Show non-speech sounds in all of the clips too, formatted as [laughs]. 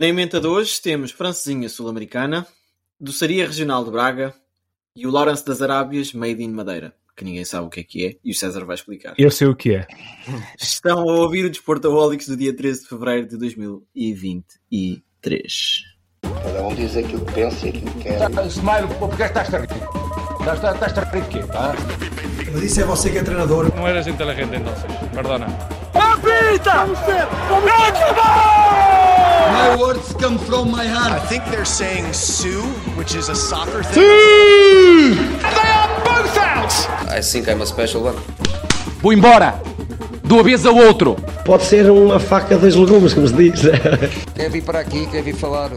Na emenda de hoje temos Francesinha Sul-Americana, Doçaria Regional de Braga e o Lawrence das Arábias Made in Madeira, que ninguém sabe o que é que é e o César vai explicar. Eu sei o que é. [laughs] Estão a ouvir o Desportaholics do dia 13 de fevereiro de 2023. Cada um diz aquilo que pensa e aquilo que quer. Smile, porque estás a rir? Estás a rir de quê? Mas isso é você que é treinador. No eres inteligente entonces, perdona. My words come from my I heart. think they're saying Sue, which is a soccer thing. I think I'm a special one. Vou embora! De uma vez ao outro! Pode ser uma faca dos legumes, como se diz. Quer vir para aqui, quer vir falar.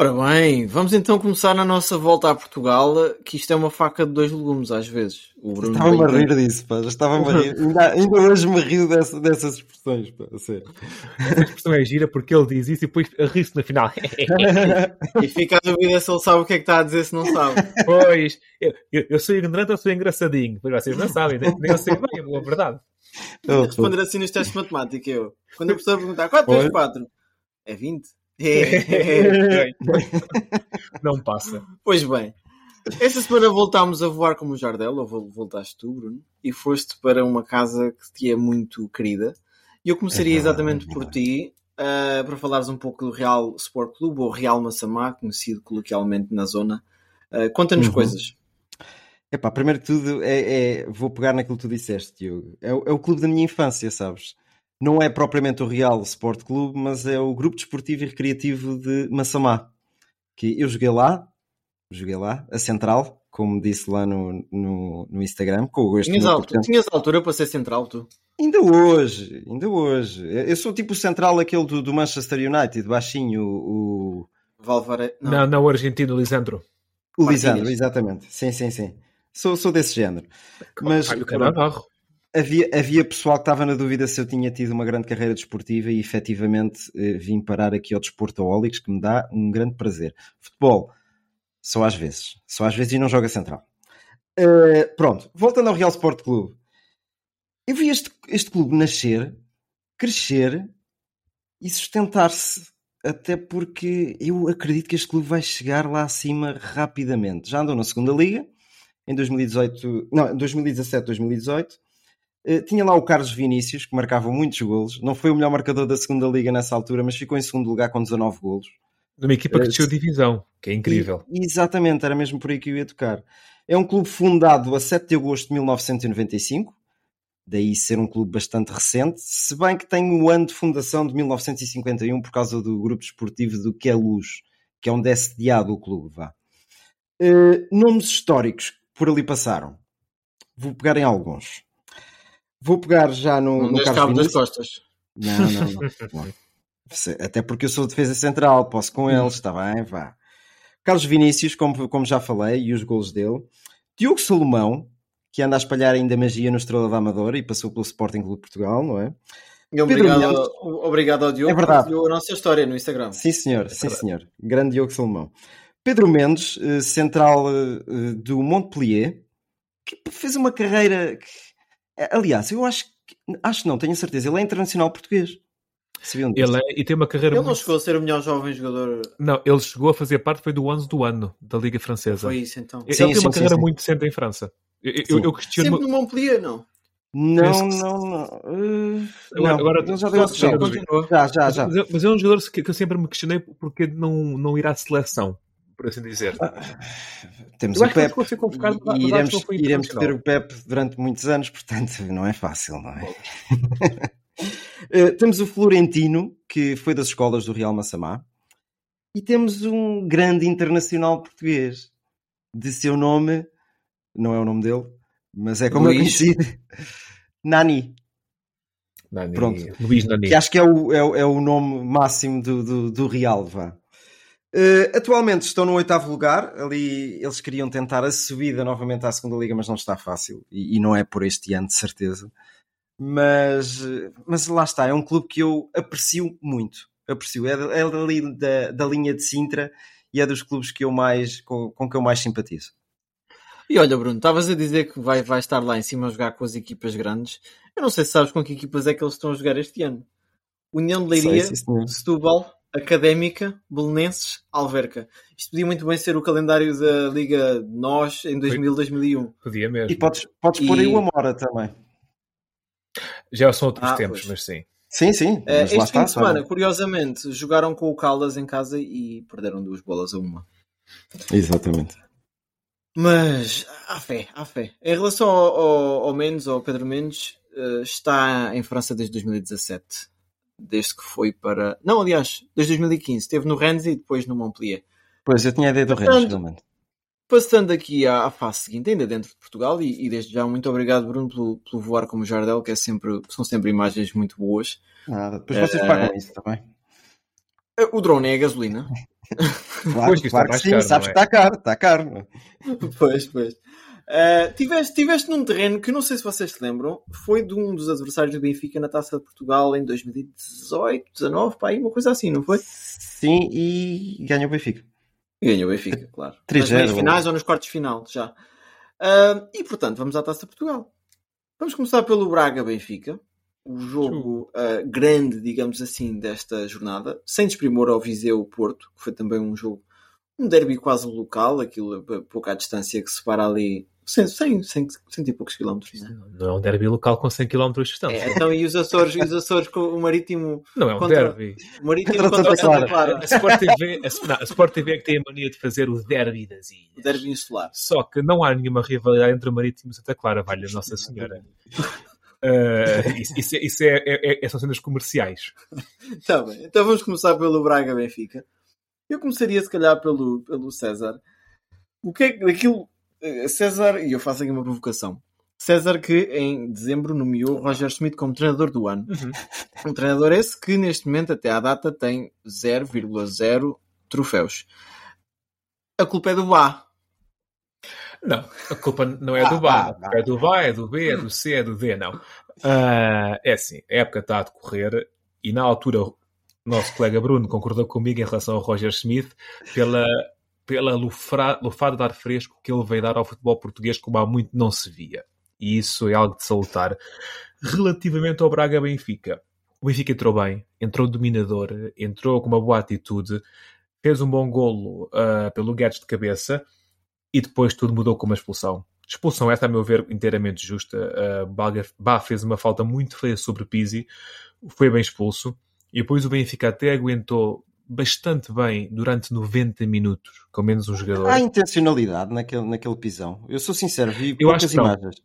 Ora bem, vamos então começar na nossa volta a Portugal, que isto é uma faca de dois legumes às vezes. Estava-me a rir disso, pá. Já estava-me a rir. Ainda, ainda hoje me rio dessa- dessas expressões, pá. a sério. A expressão é gira porque ele diz isso e depois ri-se no final. [laughs] E fica a dúvida se ele sabe o que é que está a dizer se não sabe. pois, eu, eu, eu sou ignorante ou sou engraçadinho? Pois vocês não sabem, nem nem eu sei bem, a verdade. Oh, Responder assim nos testes de matemática, eu. Quando a pessoa perguntar 4 vezes Olha. 4 é 20. [laughs] Não passa. pois bem, esta semana voltámos a voar como o Jardel, ou vol- voltaste tu, Bruno, e foste para uma casa que te é muito querida. E eu começaria exatamente por ti, ah, para falares um pouco do Real Sport Clube, ou Real Massamá, conhecido coloquialmente na zona. Ah, Conta-nos Uhum. coisas. Epá, primeiro de tudo, é, é- vou pegar naquilo que tu disseste, Diogo. É, é o clube da minha infância, sabes? Não é propriamente o Real Sport Clube, mas é o grupo desportivo e recreativo de Massamá. Que eu joguei lá, joguei lá, a central, como disse lá no, no, no Instagram, com o gosto Tinhas, portanto- tinhas altura para ser central, tu? Ainda hoje, ainda hoje. Eu sou tipo o central aquele do, do Manchester United, baixinho, o, Valvare... Não. Não, não, o argentino Lisandro. o Martínez. Lisandro, exatamente. Sim, sim, sim. Sou, sou desse género. Mas Cannavaro. Havia, havia pessoal que estava na dúvida se eu tinha tido uma grande carreira desportiva e efetivamente eh, vim parar aqui ao Desportaholics, que me dá um grande prazer. Futebol, só às vezes. Só às vezes e não joga central. Eh, pronto, voltando ao Real Sport Clube. Eu vi este, este clube nascer, crescer e sustentar-se. Até porque eu acredito que este clube vai chegar lá acima rapidamente. Já andou na segunda liga, em 2018, não, 2017, 2018. Eh, tinha lá o Carlos Vinícius, que marcava muitos golos. Não foi o melhor marcador da segunda liga nessa altura, mas ficou em segundo lugar com 19 golos. Numa equipa que Eh, desceu divisão, que é incrível. E- exatamente, era mesmo por aí que eu ia tocar. É um clube fundado a 7 de agosto de 1995, daí ser um clube bastante recente, se bem que tem o ano de fundação de 1951 por causa do grupo desportivo do Queluz, que é onde é sediado o clube. Vá. Eh, nomes históricos que por ali passaram. Vou pegar em alguns. Vou pegar já no, Não no Carlos cabo das Vinícius. costas. Não, não, não. [laughs] Até porque eu sou defesa central, posso com eles, está bem, vá. Carlos Vinícius, como, como já falei, e os golos dele. Diogo Salomão, que anda a espalhar ainda magia no Estrela da Amadora e passou pelo Sporting Clube de Portugal, não é? E obrigado, obrigado ao Diogo É verdade. a nossa história no Instagram. Sim, senhor, sim, senhor. Grande Diogo Salomão. Pedro Mendes, eh, central eh, do Montpellier, que fez uma carreira. que- Aliás, eu acho que. Acho que não, tenho a certeza. Ele é internacional português. Sabiam disso? Ele é, e tem uma carreira Ele não muito... chegou a ser o melhor jovem jogador. Não, ele chegou a fazer parte, foi do 11 do ano, da Liga Francesa. Foi isso então. Ele Sim, tem uma sim, sim, carreira sim. muito decente em França. Eu, eu, Sim. eu questiono... Sempre no Montpellier, não? Não, não, não. Eh, Agora- não. agora- já deu a já-. Já, já, já. Mas, é- mas é um jogador que, que eu sempre me questionei porque não, não irá à seleção, por assim dizer. Temos Eu o Pep e, iremos, iremos ter o Pep durante muitos anos, portanto não é fácil, não é? [laughs] Eh, temos o Florentino, que foi das escolas do Real Massamá, e temos um grande internacional português, de seu nome, não é o nome dele, mas é como é Luís. conhecido, [laughs] Nani. Nani, Pronto. Luís Nani. que acho que é o, é, é o nome máximo do, do, do Real, vá. Eh, atualmente estão no oitavo lugar, ali eles queriam tentar a subida novamente à segunda liga, mas não está fácil, e, e não é por este ano, de certeza. Mas, mas lá está, é um clube que eu aprecio muito, aprecio, é, da- é dali da, da linha de Sintra e é dos clubes que eu mais, com, com que eu mais simpatizo. E olha, Bruno, estavas a dizer que vai, vai estar lá em cima a jogar com as equipas grandes. Eu não sei se sabes com que equipas é que eles estão a jogar este ano. União de Leiria, Sei, sim. Setúbal, Académica, Belenenses, Alverca. Isto podia muito bem ser o calendário da Liga Nós em 2000-2001. Podia mesmo. E podes, podes pôr E- aí o Amora também. Já são outros Ah, tempos, pois. mas sim. Sim, sim. Mas lá este fim está, de semana, sabe? curiosamente, jogaram com o Caldas em casa e perderam duas bolas a uma. Exatamente. Mas, há fé, há fé. Em relação ao, ao, ao Mendes, ao Pedro Mendes, eh, está em França desde 2017. Desde que foi para. Não, aliás, desde 2015. Esteve no Rennes e depois no Montpellier. Pois, eu tinha a ideia do Rennes, realmente. Passando aqui à, à fase seguinte, ainda dentro de Portugal, e, e desde já muito obrigado, Bruno, pelo, pelo voar como Jardel, que é sempre, são sempre imagens muito boas. Nada. Depois vocês Eh, pagam isso também. Eh, O drone é a gasolina. [laughs] Claro, Pois, claro é que sim, caro, sabes não que é? está caro, está caro. pois, pois. Uh, tiveste, tiveste num terreno que não sei se vocês se lembram, foi de um dos adversários do Benfica na Taça de Portugal em 2018, 19, pá, aí, uma coisa assim, não foi? Sim, e ganha o Benfica. E ganhou o Benfica, claro. Nas 3-0, meias finais ou nos quartos de final, já. Uh, e portanto, vamos à Taça de Portugal. Vamos começar pelo Braga-Benfica, o jogo uh, grande, digamos assim, desta jornada, sem desprimor ao Viseu-Porto, que foi também um jogo, um derby quase local, aquilo a pouca distância que separa ali 100, 100, 100, 100 e poucos quilómetros, né? Não é um derby local com 100 km de distância. É, então, e os Açores, e os Açores com o Marítimo, Não é um contra- derby. o Marítimo Contra contra, o Santa Clara, A Sport, TV, a, não, a Sport TV é que tem a mania de fazer o derby das o ilhas. derby insular. Só que não há nenhuma rivalidade entre o Marítimo e Santa Clara, valha Nossa Senhora. Uh, isso isso, é, isso é, é, é- são cenas comerciais. Tá bem, então vamos começar pelo Braga-Benfica. Eu começaria, se calhar, pelo, pelo César. O que é que aquilo. Eh, César, e eu faço aqui uma provocação. César que em dezembro nomeou Roger Smith como treinador do ano. Um treinador esse que neste momento, até à data, tem 0,0 troféus. A culpa é do Bá. Não, a culpa não é Ah, do BA. ah. É do BA, é do B, é do C, é do D, não. Ah, é assim, a época está a decorrer e na altura o nosso colega Bruno concordou comigo em relação ao Roger Smith pela, pela lufra, lufada de ar fresco que ele veio dar ao futebol português como há muito não se via. E isso é algo de salutar. Relativamente ao Braga Benfica, o Benfica entrou bem, entrou dominador, entrou com uma boa atitude, fez um bom golo ah, pelo Guedes de cabeça e depois tudo mudou com uma expulsão. Expulsão esta, a meu ver, inteiramente justa. Uh, Baga- Bá fez uma falta muito feia sobre Pizzi, foi bem expulso, e depois o Benfica até aguentou bastante bem durante 90 minutos, com menos um jogador. Há intencionalidade naquele, naquele pisão. Eu sou sincero, vi Eu poucas acho que não. imagens.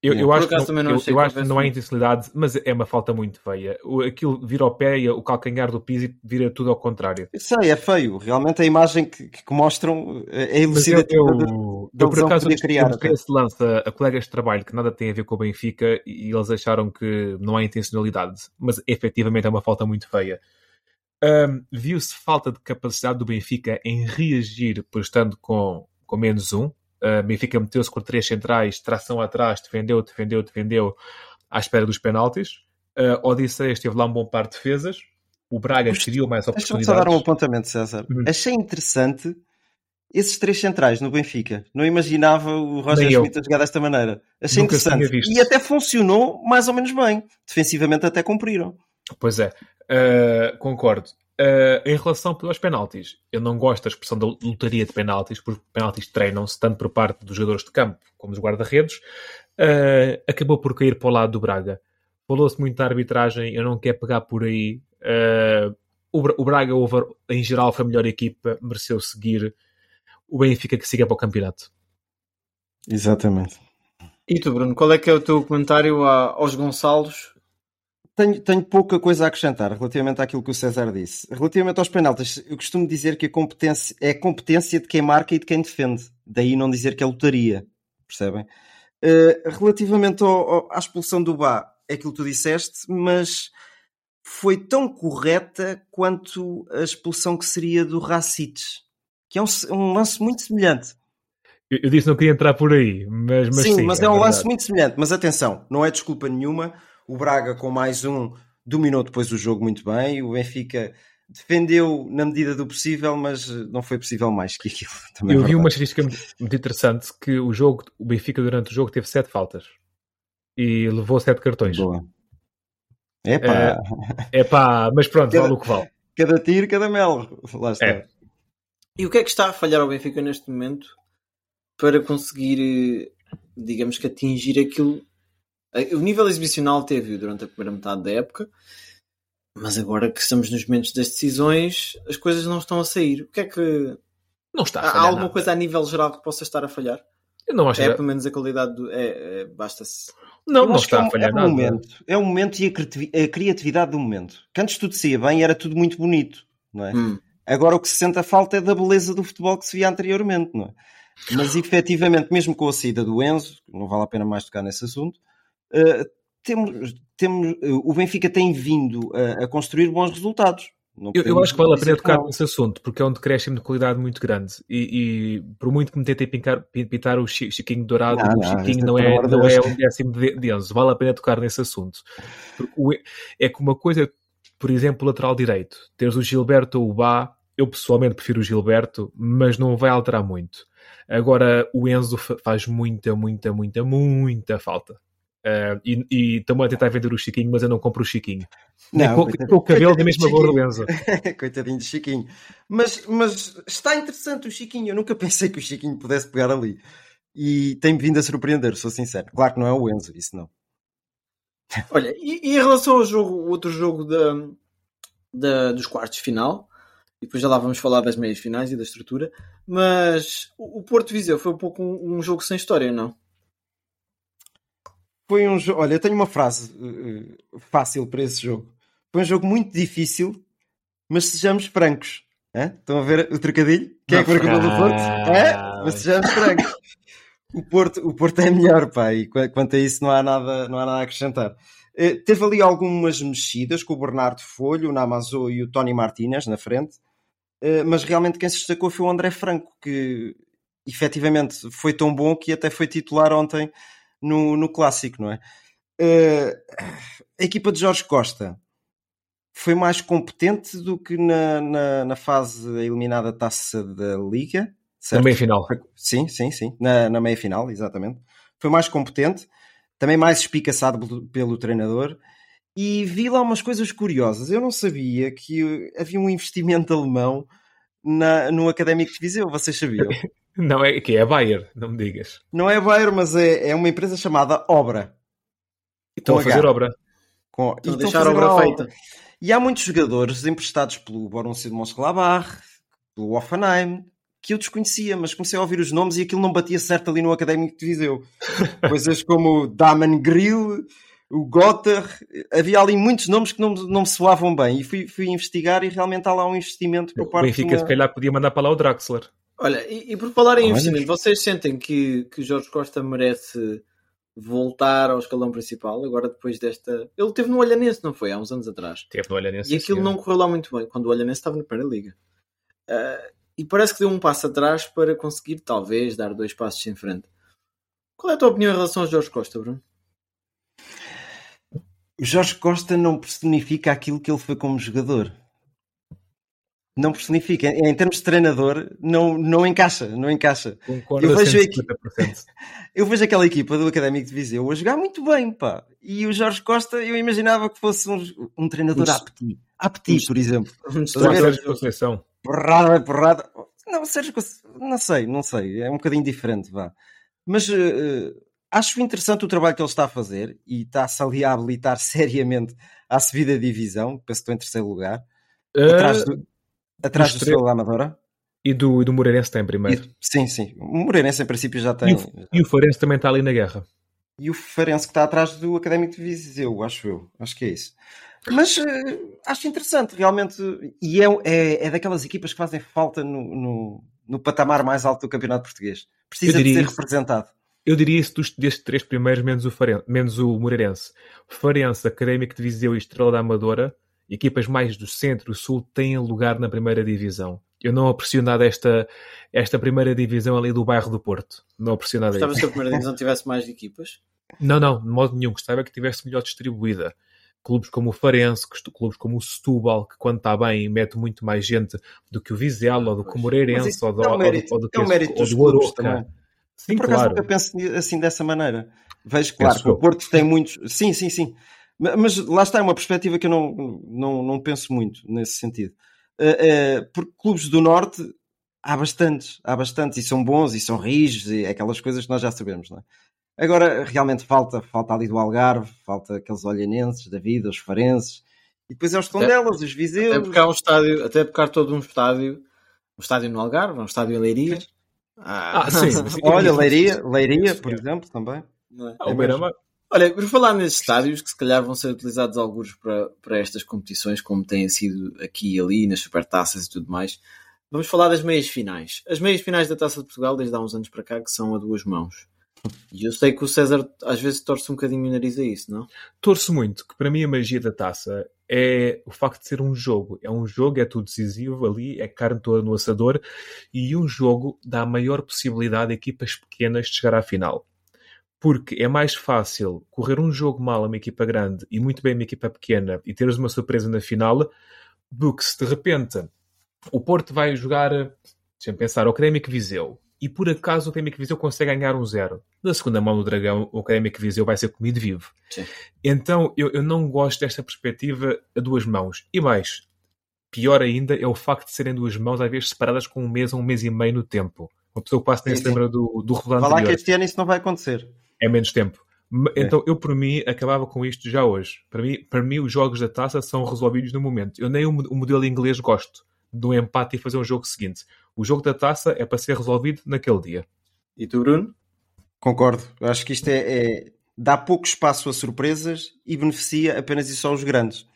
Eu, eu Por acho, que acaso não, também não eu, achei eu acho que não há intencionalidade, mas é uma falta muito feia. O- Aquilo vira ao pé e o calcanhar do Pizzi vira tudo ao contrário. Eu sei, é feio. Realmente a imagem que, que mostram é Mas eu, elucidativa. eu, de- eu, da por acaso podia criar, eu esse lance a, a colegas de trabalho que nada tem a ver com o Benfica e eles acharam que não há intencionalidade, mas efetivamente é uma falta muito feia. Ahm, Viu-se falta de capacidade do Benfica em reagir por estando com, com menos um. Ah, Benfica meteu-se com três centrais, tração atrás, defendeu, defendeu, defendeu à espera dos penaltis. Uh, Odisseias teve lá um bom par de defesas. O Braga criou mais Deixa-me só dar um oportunidades. apontamento, César. Uhum. Achei interessante esses três centrais no Benfica. Não imaginava o Roger. Schmidt a jogar desta maneira. Achei Nunca interessante. E até funcionou mais ou menos bem. Defensivamente até cumpriram. Pois é, Uh, concordo. Uh, em relação aos penaltis, eu não gosto da expressão da lotaria de penaltis, porque penaltis treinam-se tanto por parte dos jogadores de campo como dos guarda-redes. Uh, acabou por cair para o lado do Braga. Falou-se muito da arbitragem, eu não quero pegar por aí. Uh, o, Bra- o Braga, over, em geral, foi a melhor equipa, mereceu seguir. O Benfica que siga para o campeonato. Exatamente. E tu, Bruno, qual é que é o teu comentário a- aos Gonçalos? Tenho, tenho pouca coisa a acrescentar relativamente àquilo que o César disse. Relativamente aos penaltis, eu costumo dizer que a competência é a competência de quem marca e de quem defende. Daí não dizer que é lotaria. Percebem? Eh, relativamente ao- ao- à expulsão do Bá, é aquilo que tu disseste, mas foi tão correta quanto a expulsão que seria do Racic, que é um, um lance muito semelhante. Eu, eu disse que não queria entrar por aí, mas, mas sim, sim, mas é, um verdade. lance muito semelhante. Mas atenção, não é desculpa nenhuma. O Braga, com mais um, dominou depois o jogo muito bem. O Benfica defendeu na medida do possível, mas eh, não foi possível mais que aquilo. [laughs] Também é Eu vi verdade. uma estatística muito, interessante que o jogo, o Benfica durante o jogo teve sete faltas e levou sete cartões. Boa. É pá. É pá, mas pronto, Cada- vale o que vale. Cada tiro, cada mel. Lá está. É. E o que é que está a falhar ao Benfica neste momento para conseguir, eh, digamos que, atingir aquilo? Eh, O nível exibicional teve durante a primeira metade da época, mas agora que estamos nos momentos das decisões, as coisas não estão a sair. O que é que. Não está a Há alguma nada. coisa a nível geral que possa estar a falhar? Eu não acho É que... pelo menos a qualidade do. É, é, Basta-se. Não, não está é um- a falhar é o nada. momento. É o momento e a criativi- a criatividade do momento. Que antes tudo saía bem e era tudo muito bonito, não é? Hum. Agora o que se sente a falta é da beleza do futebol que se via anteriormente, não é? Mas efetivamente, mesmo com a saída do Enzo, não vale a pena mais tocar nesse assunto, temos, temos, eh, o Benfica tem vindo a, a construir bons resultados. Não Eu, eu acho que vale a pena tocar não. nesse assunto, porque é um decréscimo de qualidade muito grande. E, e por muito que me tentem pincar, pin- pintar o Chi- Chiquinho Dourado, Não, o não, Chiquinho não pelo é, não Deus. é um décimo de, de Enzo. Vale a pena tocar nesse assunto. O- é que uma coisa, por exemplo, lateral direito, teres o Gilberto ou o Bá, eu pessoalmente prefiro o Gilberto, mas não vai alterar muito. Agora, o Enzo fa- faz muita, muita, muita, muita falta. Ah, e, estão a tentar vender o Chiquinho, mas eu não compro o Chiquinho. Nem Não, com, coitadinho- com o cabelo da mesma. Enzo. Coitadinho de Chiquinho. Mas, mas está interessante o Chiquinho. Eu nunca pensei que o Chiquinho pudesse pegar ali. E tem-me vindo a surpreender, sou sincero. Claro que não é o Enzo, isso não. [laughs] Olha, e, e em relação ao jogo, o outro jogo da, da- dos quartos de final, e depois já lá vamos falar das meias finais e da estrutura, mas o, o Porto Viseu foi um pouco um, um jogo sem história, não? Foi um jogo. Olha, eu tenho uma frase eh, fácil para esse jogo. Foi um jogo muito difícil, mas sejamos francos. Hã? Estão a ver o trocadilho? Quem é que marcou pelo Porto? É? Mas sejamos francos. O Porto, o Porto é melhor, pá, e qu- quanto a isso não há nada, não há nada a acrescentar. Eh, teve ali algumas mexidas com o Bernardo Folho, o Namazo e o Tony Martínez na frente, Eh, mas realmente quem se destacou foi o André Franco, que efetivamente foi tão bom que até foi titular ontem no, no clássico, não é? Eh, a equipa de Jorge Costa foi mais competente do que na, na, na fase eliminada taça da Liga. certo? Também final. Sim, sim, sim. Na, na meia final, exatamente. Foi mais competente, também mais espicaçado pelo, pelo treinador. E vi lá umas coisas curiosas. Eu não sabia que havia um investimento alemão na, no Académico de Viseu. Vocês sabiam? [laughs] Não, é que é a Bayer, não me digas. Não é Bayer, mas é, é uma empresa chamada Obra. Estão Com a fazer H. obra. Com, Estão a e deixar a obra uma feita. E há muitos jogadores emprestados pelo Borussia de Mönchengladbach, pelo Offenheim, que eu desconhecia, mas comecei a ouvir os nomes e aquilo não batia certo ali no Académico de Viseu. [laughs] Coisas como o Daman Grill, o Gotter, havia ali muitos nomes que não, me- não me soavam bem. E fui, fui investigar e realmente há lá um investimento por O parte Benfica, de uma... se calhar, podia mandar para lá o Draxler. Olha, e, e por falar em Olha. investimento, vocês sentem que, que Jorge Costa merece voltar ao escalão principal agora depois desta. Ele teve no Olhanense, não foi? Há uns anos atrás. Teve no Olhanense. E aquilo não correu lá muito bem, quando o Olhanense estava na Primeira Liga. Ah, e parece que deu um passo atrás para conseguir, talvez, dar dois passos em frente. Qual é a tua opinião em relação ao Jorge Costa, Bruno? O Jorge Costa não personifica aquilo que ele foi como jogador. Não personifica. Em em termos de treinador, não, não encaixa. Não encaixa. Concordo Eu a vejo 150%. [laughs] Eu vejo aquela equipa do Académico de Viseu a jogar muito bem, pá. E o Jorge Costa, eu imaginava que fosse um, um treinador Um- apti. Apti, por exemplo. Sérgio Conceição. Porrada, porrada. Não, Sérgio, Conce- não sei, não sei. É um bocadinho diferente, vá. Mas eh, acho interessante o trabalho que ele está a fazer e está-se ali a habilitar [laughs] seriamente à subida de divisão. Penso que estou em terceiro lugar. Atrás Ah, do, atrás do Estrela da Amadora. e, do, e do Moreirense tem primeiro. E- sim, sim. O Moreirense, em princípio, já E, tem. o, e o Farense também está ali na guerra. e o Farense que está atrás do Académico de Viseu, acho eu. Acho que é isso. Mas eh, acho interessante, realmente. E é, é, é daquelas equipas que fazem falta no, no, no patamar mais alto do Campeonato Português. Precisa de ser isso. representado. Eu diria isso dos, destes três primeiros, menos o, Faren, menos o Moreirense. Farense, Académico de Viseu e Estrela da Amadora, equipas mais do centro e sul, têm lugar na primeira divisão. Eu não aprecio nada esta, esta primeira divisão ali do bairro do Porto. Não aprecio nada Gostava que a primeira divisão tivesse mais equipas. [laughs] Não, não, de modo nenhum. Gostava que tivesse melhor distribuída. Clubes como o Farense, que- clubes como o Setúbal, que quando está bem mete muito mais gente do que o Vizela, ou do que o Moreirense, ou do, é um ou do- mérito, ou do, é um que- mérito dos do clubes também. Sim, Por acaso claro. nunca penso assim dessa maneira. Vejo, claro, que o. Porto tem muitos. Sim, sim, sim. Mas lá está, é uma perspectiva que eu não, não, não penso muito nesse sentido. Uh, uh, porque clubes do Norte há bastantes, há bastantes, e são bons, e são rijos, e aquelas coisas que nós já sabemos, não é? Agora, realmente falta, falta ali do Algarve, falta aqueles olhanenses da vida, os farenses, e depois é os Tondelas, os Viseus. Até porque há um estádio, até porque há todo um estádio, um estádio no Algarve, um estádio em Leiria. Ah, ah sim. [laughs] Olha, Leiria, [laughs] Leiria, por exemplo, também. Não é? é o Olha, por falar nesses estádios que se calhar vão ser utilizados alguns para, para estas competições, como têm sido aqui e ali, nas supertaças e tudo mais, vamos falar das meias finais. As meias finais da Taça de Portugal, desde há uns anos para cá, que são a duas mãos. E eu sei que o César às vezes torce um bocadinho o nariz a isso, não? Torço muito, que para mim a magia da taça é o facto de ser um jogo. É um jogo, é tudo decisivo ali, é carne toda no assador e um jogo dá a maior possibilidade a equipas pequenas de chegar à final. Porque é mais fácil correr um jogo mal a uma equipa grande e muito bem a uma equipa pequena e teres uma surpresa na final do que se de repente o Porto vai jogar, deixa-me pensar, o Académico Viseu e por acaso o Académico Viseu consegue ganhar um zero. Na segunda mão do Dragão, o Académico Viseu vai ser comido vivo. Sim. Então eu, eu não gosto desta perspectiva a duas mãos. E mais, pior ainda é o facto de serem duas mãos às vezes separadas com um mês ou um mês e meio no tempo. Uma pessoa que passa nem se lembra do, do rolando Vai lá que este ano isso não vai acontecer. É menos tempo. É. Então eu, por mim, acabava com isto já hoje. Para mim, para mim os jogos da taça são resolvidos no momento. Eu nem o, o modelo inglês gosto do empate e fazer um jogo seguinte. O jogo da taça é para ser resolvido naquele dia. E tu, Bruno? Concordo. Acho que isto é, é dá pouco espaço a surpresas e beneficia apenas e só os grandes.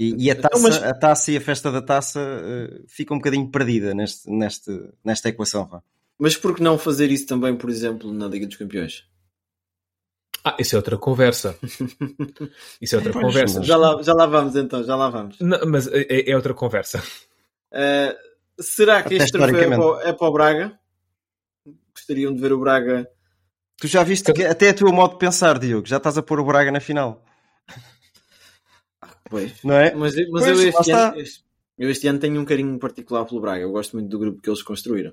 E, e a, então, taça, mas... a taça e a festa da taça uh, fica um bocadinho perdida neste, neste, nesta equação. Vá. Mas por que não fazer isso também, por exemplo, na Liga dos Campeões? Ah, isso é outra conversa. [laughs] Isso é outra conversa. Já lá, já lá vamos então, já lá vamos. Não, mas é, é outra conversa. Uh, será que Até este troféu é para, é para, o Braga? Gostariam de ver o Braga. Tu já viste que até é o teu modo de pensar, Diogo. Já estás a pôr o Braga na final. Pois. Não é? Mas, mas pois, eu, este ano, este, eu este ano tenho um carinho particular pelo Braga. Eu gosto muito do grupo que eles construíram.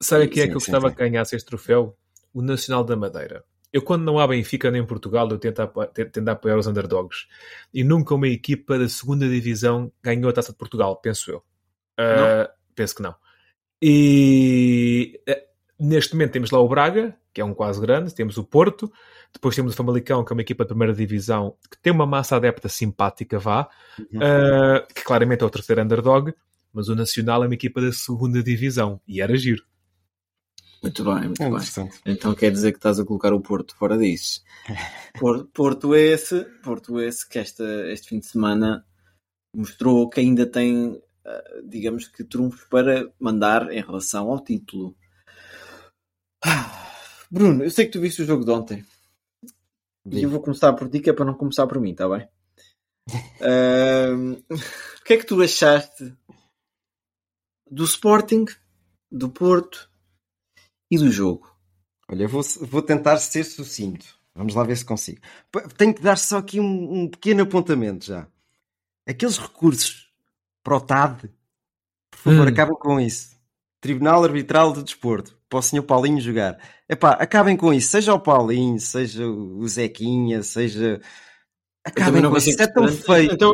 Sabe o que é que eu sim, gostava sim. que ganhasse este troféu? O Nacional da Madeira. Eu, quando não há Benfica nem em Portugal, eu tento, tento apoiar os underdogs. E nunca uma equipa da segunda divisão ganhou a taça de Portugal, penso eu. Uh, penso que não. E uh, neste momento temos lá o Braga, que é um quase grande, temos o Porto, depois temos o Famalicão, que é uma equipa de primeira divisão que tem uma massa adepta simpática, vá, uhum. uh, que claramente é o terceiro underdog, mas o Nacional é uma equipa da segunda divisão e era giro. Muito bem, muito é bem. Então quer dizer que estás a colocar o Porto fora disso. [laughs] Porto, Porto esse, Porto esse que esta, este fim de semana mostrou que ainda tem eh, digamos que, trunfos para mandar em relação ao título. Bruno, eu sei que tu viste o jogo de ontem. E eu vou começar por ti, que é para não começar por mim, está bem? uh, [laughs] o que é que tu achaste do Sporting, do Porto e do jogo? Olha, eu vou, vou tentar ser sucinto. Vamos lá ver se consigo. Tenho que dar só aqui um, um pequeno apontamento já. Aqueles recursos para o TAD. Por favor, hum. acabem com isso. Tribunal Arbitral do Desporto. Para o senhor Paulinho jogar. Epá, acabem com isso. Seja o Paulinho, seja o Zequinha, seja. Acabem com isso. É tão feio. Então,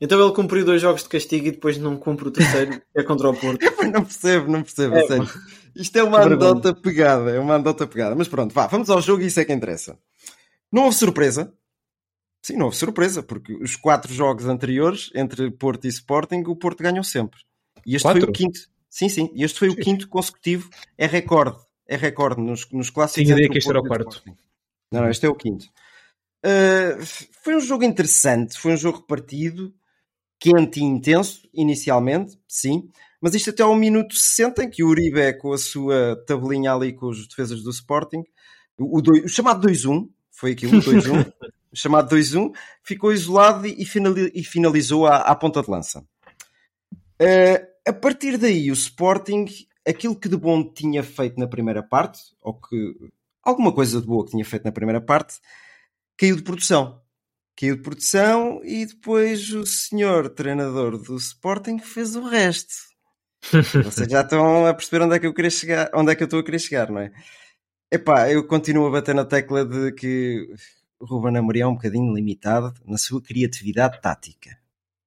então ele cumpriu dois jogos de castigo e depois não cumpre o terceiro, [laughs] é contra o Porto. não percebo, não percebo. É, Isto é uma anedota pegada. É uma anedota pegada. Mas pronto, vá, vamos ao jogo e isso é que interessa. Não houve surpresa. Sim, não houve surpresa, porque os quatro jogos anteriores, entre Porto e Sporting, o Porto ganhou sempre. E este quatro? foi o quinto. Sim, sim. E este foi sim. o quinto consecutivo. É recorde. É recorde nos, nos clássicos. Tinha ideia que este era o quarto. Não, não, este é o quinto. Uh, foi um jogo interessante. Foi um jogo repartido, quente e intenso, inicialmente, sim. Mas isto até ao minuto 60, em que o Uribe, com a sua tabelinha ali com os defesas do Sporting, o, o, o chamado 2-1, foi aquilo, [laughs] 2-1. chamado 2-1, ficou isolado e, finalizou à, à ponta de lança. Uh, a partir daí, o Sporting, aquilo que de bom tinha feito na primeira parte, ou que alguma coisa de boa que tinha feito na primeira parte, caiu de produção. Caiu de produção e depois o senhor treinador do Sporting fez o resto. [laughs] Vocês já estão a perceber onde é que eu queria chegar, onde é que eu estou a querer chegar, não é? Epá, eu continuo a bater na tecla de que Ruben Amorim é um bocadinho limitado na sua criatividade tática.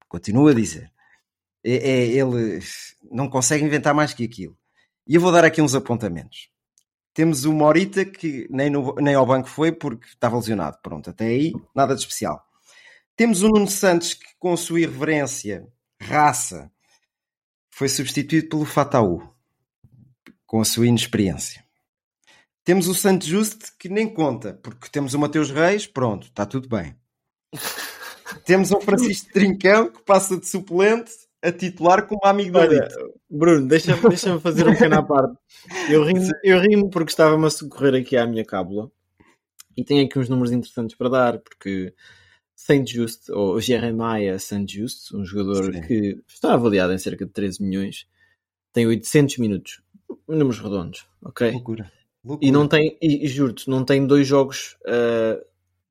Continua a dizer. É, é, ele não consegue inventar mais que aquilo. E eu vou dar aqui uns apontamentos. Temos o Morita, que nem, no, nem ao banco foi porque estava lesionado. Pronto, até aí, nada de especial. Temos o Nuno Santos, que com a sua irreverência, raça, foi substituído pelo Fataú, com a sua inexperiência. Temos o Santos Juste, que nem conta, porque temos o Mateus Reis, pronto, está tudo bem. [laughs] temos o Francisco Trincão, que passa de suplente a titular como amigo da Olha. Bruno, deixa-me deixa fazer um pequeno à parte. Eu rimo, eu rimo porque estava-me a socorrer aqui à minha cábula e tenho aqui uns números interessantes para dar, porque Saint Just, ou Jeremiah Saint Just, um jogador Sim. que está avaliado em cerca de 13 milhões, tem 800 minutos, números redondos, ok? Loucura. E não tem, e, e juro-te, não tem dois jogos, ah,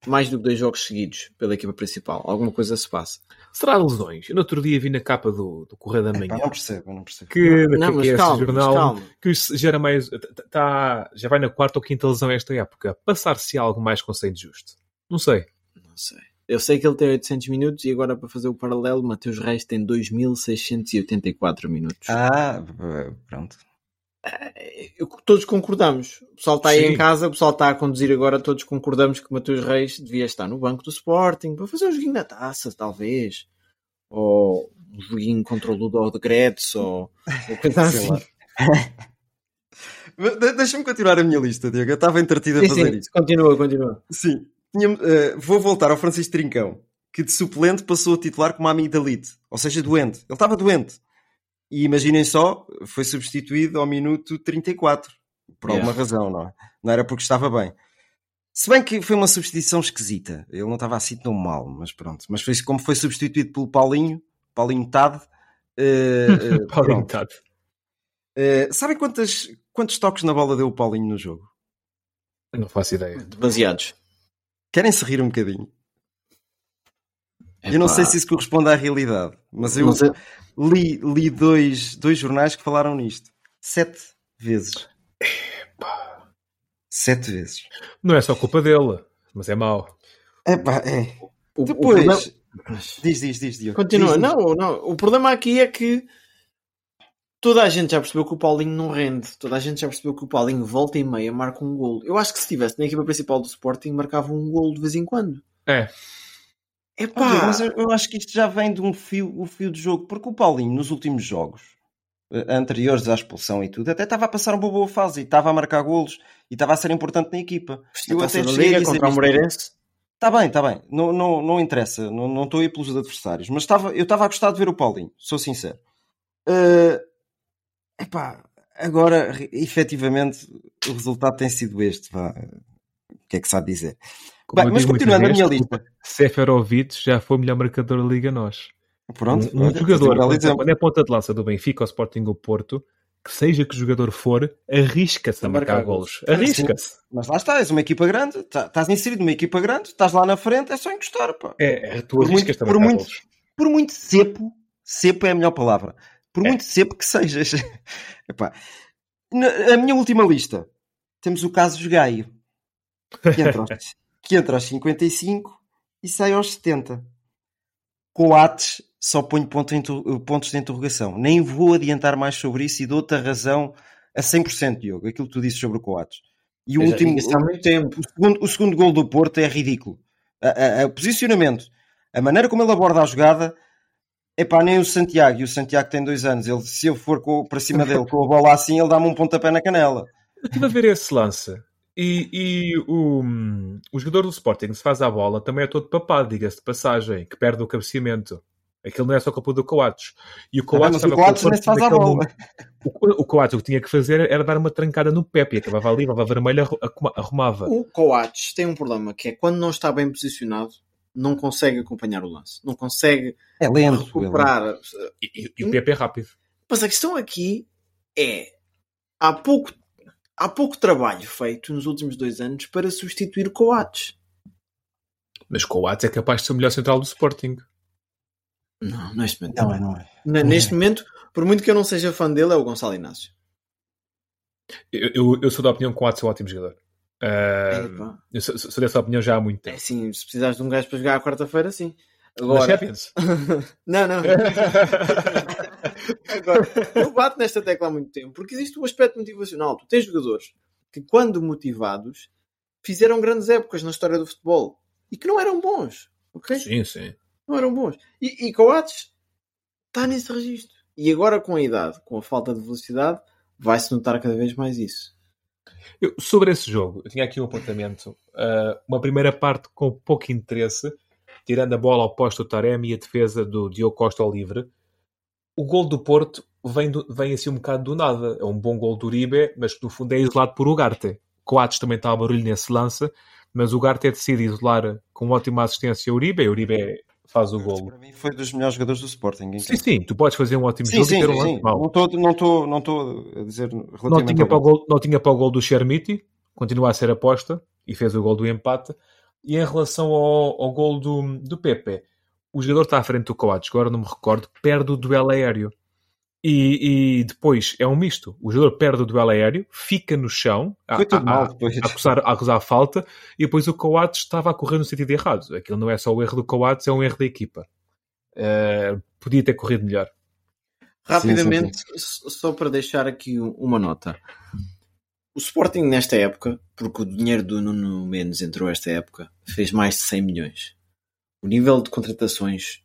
mais do que dois jogos seguidos pela equipa principal. Alguma coisa se passa. Será lesões? Eu no outro dia vi na capa do, do Correio da Manhã não percebo, eu não percebo. que, Não, que mas é esse calma, mas jornal calma. que isso gera mais. Tá, já vai na quarta ou quinta lesão esta época. Passar-se algo mais com Saint Justo. Não sei. Não sei. Eu sei que ele tem 800 minutos e agora para fazer o paralelo, Mateus Reis tem 2684 minutos. Ah, pronto. Eu- todos concordamos. O pessoal está aí Sim. em casa, o pessoal está a conduzir agora, todos concordamos que Mateus Reis devia estar no banco do Sporting para fazer um joguinho da taça, talvez. Ou um joguinho contra o Ludo de Gretz, ou, ou coisa assim. Deixa-me continuar a minha lista, Diego. Eu estava entretido a Sim, fazer sim, isto. continua, continua. Sim. Tínhamos, eh, vou voltar ao Francisco Trincão, que de suplente passou a titular como amigo da elite. Ou seja, doente. Ele estava doente. E imaginem só, foi substituído ao minuto 34. Por Yeah. alguma razão, não é? Não era porque estava bem. Se bem que foi uma substituição esquisita. Ele não estava assim tão mal, mas pronto. Mas foi como foi substituído pelo Paulinho, Paulinho Tade. eh, [laughs] eh, Paulinho. Tade. Eh, sabem quantas, quantos toques na bola deu o Paulinho no jogo? Não faço ideia. Demasiados. Querem se rir um bocadinho? Eu não Epá, sei se isso corresponde à realidade, mas eu mas é- li, li dois, dois jornais que falaram nisto. Sete vezes. Sete vezes. Não é só culpa dele, mas é mau. Epá, é. o- o Depois. problema- Diz, diz, diz, Diogo. Continua. Diz, diz. Não, não. O problema aqui é que toda a gente já percebeu que o Paulinho não rende. Toda a gente já percebeu que o Paulinho volta e meia marca um gol. Eu acho que se estivesse na equipa principal do Sporting marcava um gol de vez em quando. É. Epá, mas eu, eu acho que isto já vem de um fio, o fio de jogo, porque o Paulinho, nos últimos jogos eh, anteriores à expulsão e tudo, até estava a passar uma boa fase e estava a marcar golos e estava a ser importante na equipa. Eu Taça até Liga contra o isto. Moreirense. Está bem, está bem. Não, não, não interessa. Não, não estou aí pelos adversários. Mas estava, eu estava a gostar de ver o Paulinho. Sou sincero. Eh, epá, agora, efetivamente, o resultado tem sido este. Vá. O que é que sabe dizer? Como Bem, mas continuando a minha lista. Seferovic já foi o melhor marcador da Liga nós. Pronto. um, um jogador, quando, é ponta de lança do Benfica ou Sporting ou Porto, que seja que o jogador for, arrisca-se a marcar, marcar golos. Arrisca-se. Mas lá está, és uma equipa grande, tá- estás inserido numa equipa grande, estás lá na frente, é só encostar. Pá. É, é, tu Por arriscas-te a muito- por marcar muito- golos. Por muito cepo, cepo é a melhor palavra, por É. muito cepo que sejas. [laughs] Epá, na- a minha última lista, temos o caso de Gaio, que que entra aos 55 e sai aos 70. Coates só ponho ponto de pontos de interrogação. Nem vou adiantar mais sobre isso e dou-te a razão a 100%, Diogo, aquilo que tu disse sobre o Coates. E o já último, muito tempo. o segundo, o segundo gol do Porto é ridículo. O posicionamento, a maneira como ele aborda a jogada, é pá, nem o Santiago. E o Santiago tem dois anos. Ele, se eu for com- para cima dele [laughs] com a bola assim, ele dá-me um pontapé na canela. Eu estive a ver esse lance. E, e o, o jogador do Sporting, se faz a bola, também é todo papado, diga-se de passagem, que perde o cabeceamento. Aquilo não é só culpa do Coates. E o Coates o Coates com nem se faz a naquele bola. O, o Coates o que tinha que fazer era dar uma trancada no Pepe. Acabava ali, levava arruma- arrumava. O Coates tem um problema que é quando não está bem posicionado, não consegue acompanhar o lance. Não consegue É lento. recuperar. E, e- e o Pepe é rápido. Mas a questão aqui é há pouco, há pouco trabalho feito nos últimos dois anos para substituir o Coates. Mas Coates é capaz de ser o melhor central do Sporting. Não, neste momento. Não é, não é. Neste momento, por muito que eu não seja fã dele, é o Gonçalo Inácio. Eu, eu, eu sou da opinião que o Coates é um ótimo jogador. Uh, eu sou, sou dessa opinião já há muito É tempo. assim, se precisares de um gajo para jogar à quarta-feira, sim. Na Agora, Champions? [laughs] não, não. [laughs] Agora, eu bato nesta tecla há muito tempo, porque existe um aspecto motivacional. Tu tens jogadores que, quando motivados, fizeram grandes épocas na história do futebol e que não eram bons, ok? Sim, sim. Não eram bons. E, e Coates está nesse registro. E agora, com a idade, com a falta de velocidade, vai-se notar cada vez mais isso. Eu, sobre esse jogo, eu tinha aqui um apontamento. Uh, uma primeira parte com pouco interesse, tirando a bola ao posto do Taremi e a defesa do Diogo Costa ao livre. O gol do Porto vem, do, vem assim um bocado do nada. É um bom gol do Uribe, mas que no fundo é isolado por Ugarte. Coates também está a barulho nesse lance, mas o Ugarte decide isolar com ótima assistência o Uribe. O Uribe faz o gol. Para mim foi dos melhores jogadores do Sporting. Sim, sim, tu podes fazer um ótimo sim, jogo sim, e ter um sim. lance mau. Não estou não tô, não tô a dizer Não relativamente tinha, ao para o gol. gol, não tinha para o gol do Chermiti, continua a ser aposta e fez o gol do empate. E em relação ao, ao gol do, do Pepe, o jogador está à frente do Coates, agora não me recordo, perde o duelo aéreo. E, e depois é um misto. O jogador perde o duelo aéreo, fica no chão a, acusar, a acusar falta, e depois o Coates estava a correr no sentido errado. Aquilo não é só o erro do Coates, é um erro da equipa. Eh, podia ter corrido melhor. Rapidamente, s- só para deixar aqui um- uma nota. O Sporting nesta época, porque o dinheiro do Nuno Mendes entrou esta época, fez mais de 100 milhões. O nível de contratações,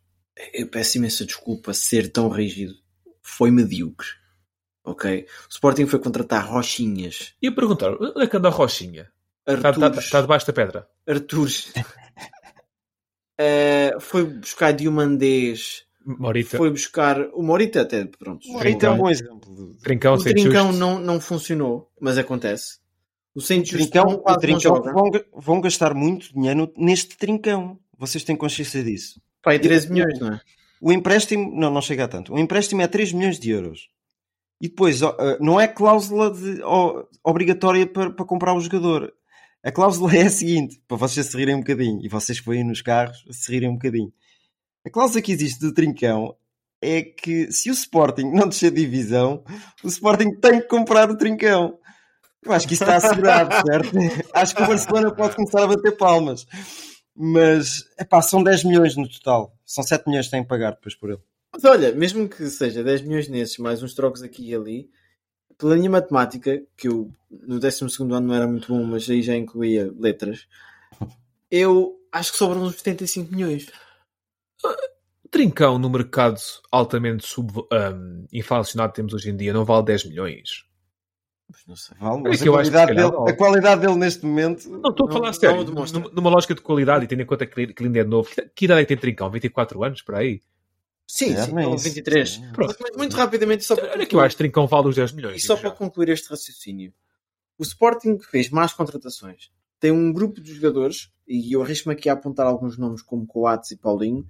eu peço imensa desculpa ser tão rígido, foi medíocre. Ok? O Sporting foi contratar Rochinhas, E a perguntar, onde é que anda a Rochinha? Está, está, está debaixo da pedra. Arturos. [laughs] Eh, foi buscar Diomandês, Morita, foi buscar o Morita até, pronto. O Morita é um bom exemplo. de- Trincão, O sem Trincão não, não funcionou, mas acontece. O Just Trincão, o Trincão vão, vão gastar muito dinheiro neste Trincão. Vocês têm consciência disso? Pai, 13 milhões, não é? O empréstimo, não, não chega a tanto. O empréstimo é 3 milhões de euros. E depois, ah, não é cláusula de- obrigatória para, para comprar o jogador. A cláusula é a seguinte, para vocês se rirem um bocadinho, e vocês que vêm nos carros se rirem um bocadinho. A cláusula que existe do Trincão é que se o Sporting não descer de divisão, o Sporting tem que comprar o Trincão. Eu acho que isso está assegurado, [laughs] certo? Acho que o Barcelona pode começar a bater palmas. Mas, epá, são 10 milhões no total. São 7 milhões que têm que pagar depois por ele. Mas olha, mesmo que seja 10 milhões nesses, mais uns trocos aqui e ali, pela minha matemática, que eu no 12 ano não era muito bom, mas aí já incluía letras, eu acho que sobram uns 75 milhões. Trincão no mercado altamente sub, um, inflacionado que temos hoje em dia não vale 10 milhões. Mas não sei. Vale, É mas que a qualidade, calhar dele, a qualidade dele neste momento. Não, estou a Não- falar não sério. o demonstra. Numa, lógica de qualidade e tendo em conta que ainda é novo. Que, que idade é que tem Trincão? 24 anos, por aí? Sim, É, sim, não é ou isso. 23. Pronto. Mas muito rapidamente, só para Olha que eu acho que Trincão vale os 10 milhões. E só digo para já. concluir este raciocínio, o Sporting fez más contratações. Tem um grupo de jogadores, e eu arrisco-me aqui a apontar alguns nomes como Coates e Paulinho,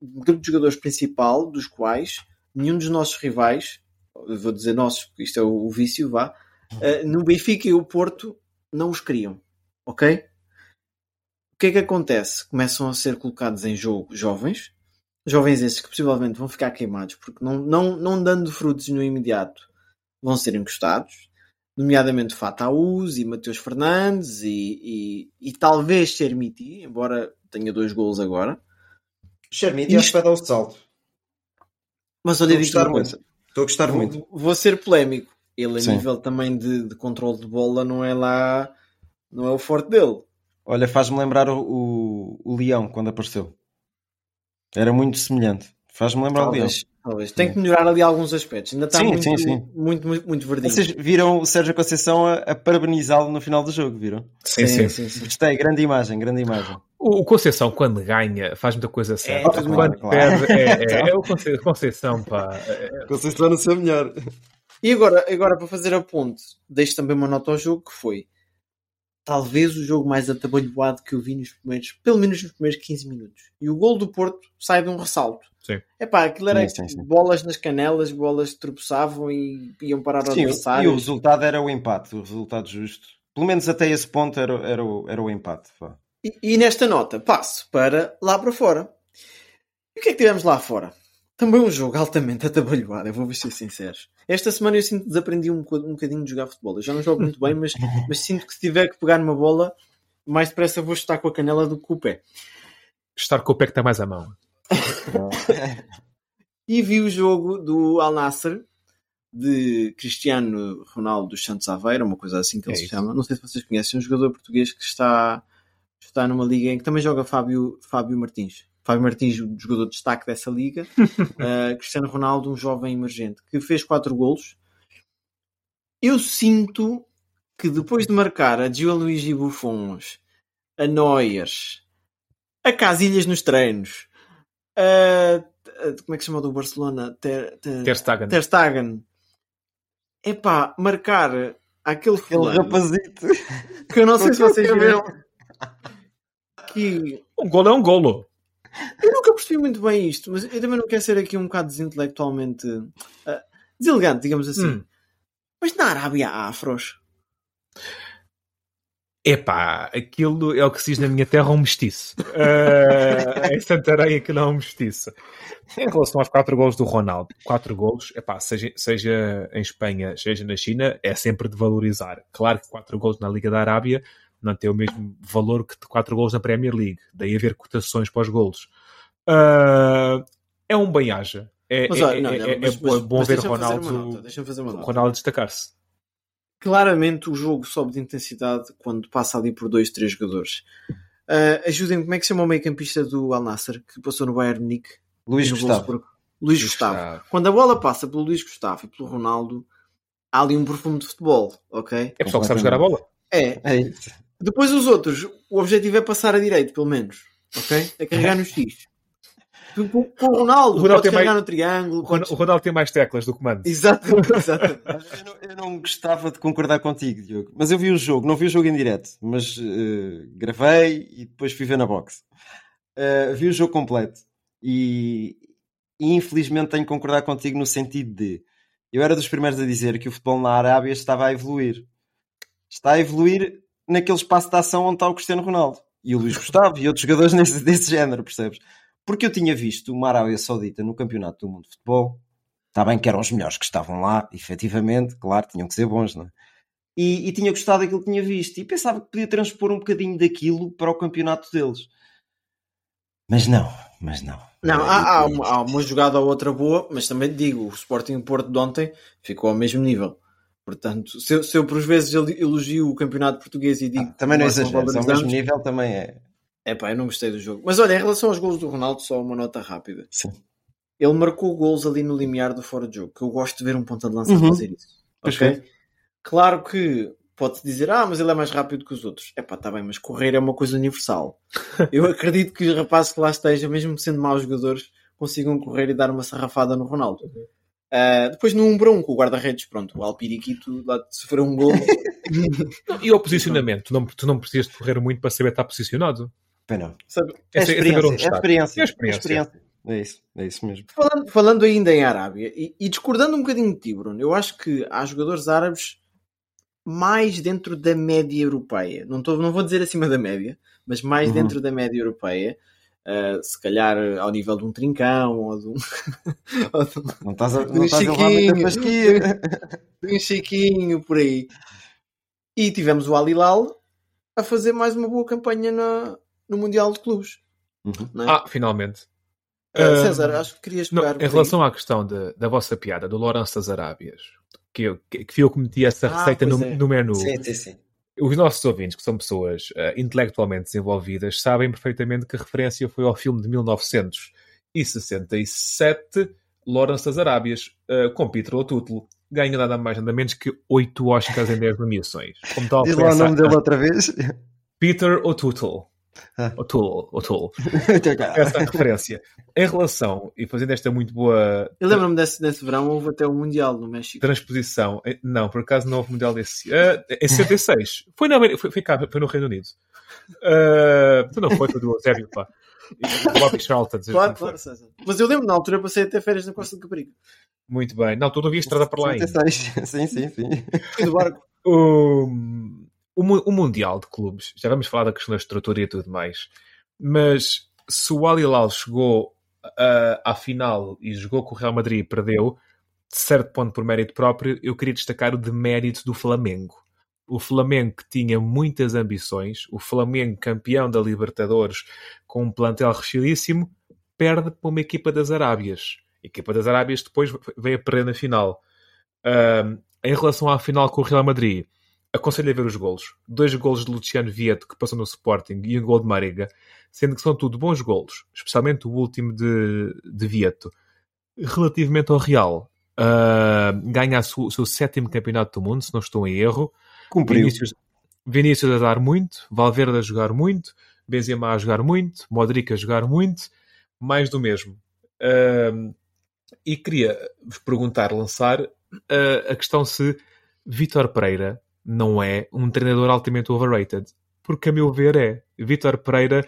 um grupo de jogadores principal, dos quais nenhum dos nossos rivais, vou dizer nossos, porque isto é o, o vício, vá, eh, no Benfica e o Porto não os queriam. Ok? O que é que acontece? Começam a ser colocados em jogo jovens, jovens esses que possivelmente vão ficar queimados, porque não, não, não dando frutos no imediato, vão ser encostados, nomeadamente Fataúz e Mateus Fernandes e, e, e talvez Chermiti, embora tenha dois golos agora. Chermiti acho que vai dar o salto. Mas olha, Estou a digo gostar uma muito. coisa, Estou a gostar muito. vou, vou ser polémico. Ele, a Sim. nível também de, de controle de bola, não é lá, não é o forte dele. Olha, faz-me lembrar o, o, o Leão quando apareceu. Era muito semelhante. Faz-me lembrar o Leão. Talvez, talvez. Tem que melhorar ali alguns aspectos. Ainda está Sim, muito, sim, sim. muito, muito, muito verdinho. Vocês viram o Sérgio Conceição a, a parabenizá-lo no final do jogo, viram? Sim, sim. sim, sim. Gostei, grande imagem, grande imagem. O, Conceição, quando ganha, faz muita coisa certa. tudo quando claro, perde, claro. é, é, é o Conce- Conceição, pá. É- Conceição no seu melhor. E agora, agora para fazer a ponte, deixo também uma nota ao jogo que foi talvez o jogo mais atabalhoado que eu vi nos primeiros, pelo menos nos primeiros 15 minutos. E o gol do Porto sai de um ressalto. Sim. É pá, aquilo era Sim, sim, sim. bolas nas canelas, bolas que tropeçavam e iam parar ao Sim, e adversário. o resultado era o empate, o resultado justo. Pelo menos até esse ponto era, era, o, era o empate. E, e nesta nota passo para lá para fora. E o que é que tivemos lá fora? Também um jogo altamente [laughs] atabalhoado, eu vou ser sincero. Esta semana eu sinto que desaprendi um, um bocadinho de jogar futebol. Eu já não jogo muito bem, mas, [laughs] mas sinto que se tiver que pegar numa bola, mais depressa vou estar com a canela do que com o pé. Estar com o pé que está mais à mão. [laughs] E vi o jogo do Al Nasser de Cristiano Ronaldo dos Santos Aveiro, uma coisa assim que ele É se isso. chama. Não sei se vocês conhecem, um jogador português que está, está numa liga em que também joga Fábio, Fábio Martins. Fábio Martins, o jogador de destaque dessa liga. Uh, [laughs] Cristiano Ronaldo, um jovem emergente, que fez quatro golos. Eu sinto que depois de marcar a Gianluigi Buffons, a Neuers, a Casilhas nos treinos, a, a- como é que se chama do Barcelona? Ter, ter, Ter Stegen. Ter Stegen. Epá, marcar aquele Aquele rapazito. que eu não sei se vocês viram, que Um golo é um golo. Eu nunca percebi muito bem isto, mas eu também não quero ser aqui um bocado desintelectualmente ah, deselegante, digamos assim. Hum. Mas na Arábia há afros. Epá, aquilo é o que se diz na minha terra um mestiço. Uh, em Santarém aquilo é um mestiço. Em relação aos quatro golos do Ronaldo, quatro golos, epá, seja, seja em Espanha, seja na China, é sempre de valorizar. Claro que quatro golos na Liga da Arábia não tem o mesmo valor que quatro golos na Premier League. Daí haver cotações para os golos. Uh, é um bem-aja. É, Mas é- olha, é- não, é- mas- é bom- mas- bom ver Ronaldo. Ronaldo destacar-se. Claramente o jogo sobe de intensidade quando passa ali por dois, três jogadores. Ah, Ajudem-me, como é que se chama o meio-campista do Al Nasser que passou no Bayern Munique? Luís Gustavo. Wolfsburg? Luís Gustavo. Gustavo. Quando a bola passa pelo Luís Gustavo e pelo Ronaldo, há ali um perfume de futebol, ok? É pessoal que sabe jogar a bola. É. É. Depois os outros, o objetivo é passar a direito, pelo menos. Ok? É carregar no [laughs] X. Com, com o Ronaldo, O Ronaldo tem carregar mais- no triângulo. O Ron- podes- o Ronaldo tem mais teclas do comando. Exatamente, [laughs] exatamente. Eu não, eu não gostava de concordar contigo, Diogo. Mas eu vi o jogo, não vi o jogo em direto, mas eh, gravei e depois fui ver na box. Eh, vi o jogo completo e, e infelizmente tenho que concordar contigo no sentido de eu era dos primeiros a dizer que o futebol na Arábia estava a evoluir. Está a evoluir naquele espaço de ação onde está o Cristiano Ronaldo e o Luís Gustavo e outros jogadores [laughs] nesse, desse género, percebes? Porque eu tinha visto uma Arábia Saudita no Campeonato do Mundo de Futebol Está bem que eram os melhores que estavam lá, efetivamente, claro, tinham que ser bons, não é? E, e tinha gostado daquilo que tinha visto e pensava que podia transpor um bocadinho daquilo para o campeonato deles. Mas não, mas não. Não, É, há, há uma, há uma jogada ou outra boa, mas também te digo, o Sporting Porto de ontem ficou ao mesmo nível. Portanto, se eu, se eu por vezes el- elogio o campeonato português e digo Ah, também não exageres, ao mesmo nível também é. É pá, eu não gostei do jogo. Mas olha, em relação aos gols do Ronaldo, só uma nota rápida. Sim. Ele marcou gols ali no limiar do fora de jogo, que eu gosto de ver um ponta de lança Uhum. fazer isso. Ok? Claro que pode-se dizer, ah, mas ele é mais rápido que os outros. É pá, tá bem, mas correr é uma coisa universal. [laughs] eu acredito que os rapazes que lá estejam, mesmo sendo maus jogadores, consigam correr e dar uma sarrafada no Ronaldo. Ah, depois no 1 para 1 com o guarda-redes, pronto, o Alpiriquito lá sofreu um gol. [laughs] E o posicionamento? Tu não, tu não precisas de correr muito para saber estar posicionado. Bem, não. Sabe? É, É saber experiência, onde é está. experiência. É experiência. É isso, é isso mesmo. Falando, falando ainda em Arábia e, e discordando um bocadinho de ti, Bruno, eu acho que há jogadores árabes mais dentro da média europeia. Não, tô, não vou dizer acima da média, mas mais Uhum. dentro da média europeia. Uh, se calhar ao nível de um trincão ou de um, [laughs] ou de um, Não estás a, de não um estás a levar muita chiquinho, fasquia. [laughs] de um chiquinho por aí. E tivemos o Al Hilal a fazer mais uma boa campanha na, no Mundial de Clubes. Uhum. Não é? Ah, finalmente. Uh, Ah, César, acho que querias Não, pegar em por aí. relação à questão de- da vossa piada, do Lourenço das Arábias, que eu, que, que eu cometi essa Ah, receita no, pois é. no menu, Sim, sim, sim. Os nossos ouvintes, que são pessoas ah, intelectualmente desenvolvidas, sabem perfeitamente que a referência foi ao filme de 1967, Lawrence das Arábias, ah, com Peter O'Toole. Ganha nada mais nada menos que 8 Oscars em 10 nomeações. Como tal, Diz lá o nome dele outra vez. Peter O'Toole. Ah. O'Toole, O'Toole. [laughs] Essa é a referência. Em relação, e fazendo esta muito boa Eu lembro-me desse, desse verão, houve até o Mundial no México. transposição. eh, Não, por acaso não houve mundial desse. ah, em 66. Foi, na, foi, foi cá, foi no Reino Unido. Uh, tu não foi, foi do Eusébio, pá. E o Bobby Charlton. Claro, claro, César. Mas eu lembro, na altura passei até férias na Costa de Caparica. Muito bem. Não, tu não vias estrada para lá ainda. 76. Sim, sim, sim. Fui [laughs] do barco. O, o, o Mundial de Clubes, já vamos falar da questão da estrutura e tudo mais, mas se o Al Hilal chegou uh, à final e jogou com o Real Madrid e perdeu, certo ponto por mérito próprio, eu queria destacar o demérito do Flamengo. O Flamengo que tinha muitas ambições, o Flamengo campeão da Libertadores com um plantel recheadíssimo, perde para uma equipa das Arábias. A equipa das Arábias depois veio a perder na final. Uh, em relação à final com o Real Madrid, aconselho a ver os golos. Dois golos de Luciano Vieto, que passou no Sporting, e um gol de Marega, sendo que são tudo bons golos, especialmente o último de, de Vieto. Relativamente ao Real, uh, ganha o seu sétimo campeonato do mundo, se não estou em erro. Cumpriu. Vinícius, Vinícius a dar muito, Valverde a jogar muito, Benzema a jogar muito, Modric a jogar muito, mais do mesmo. Uh, e queria vos perguntar, lançar uh, a questão se Vítor Pereira não é um treinador altamente overrated. Porque, a meu ver, é. Vítor Pereira,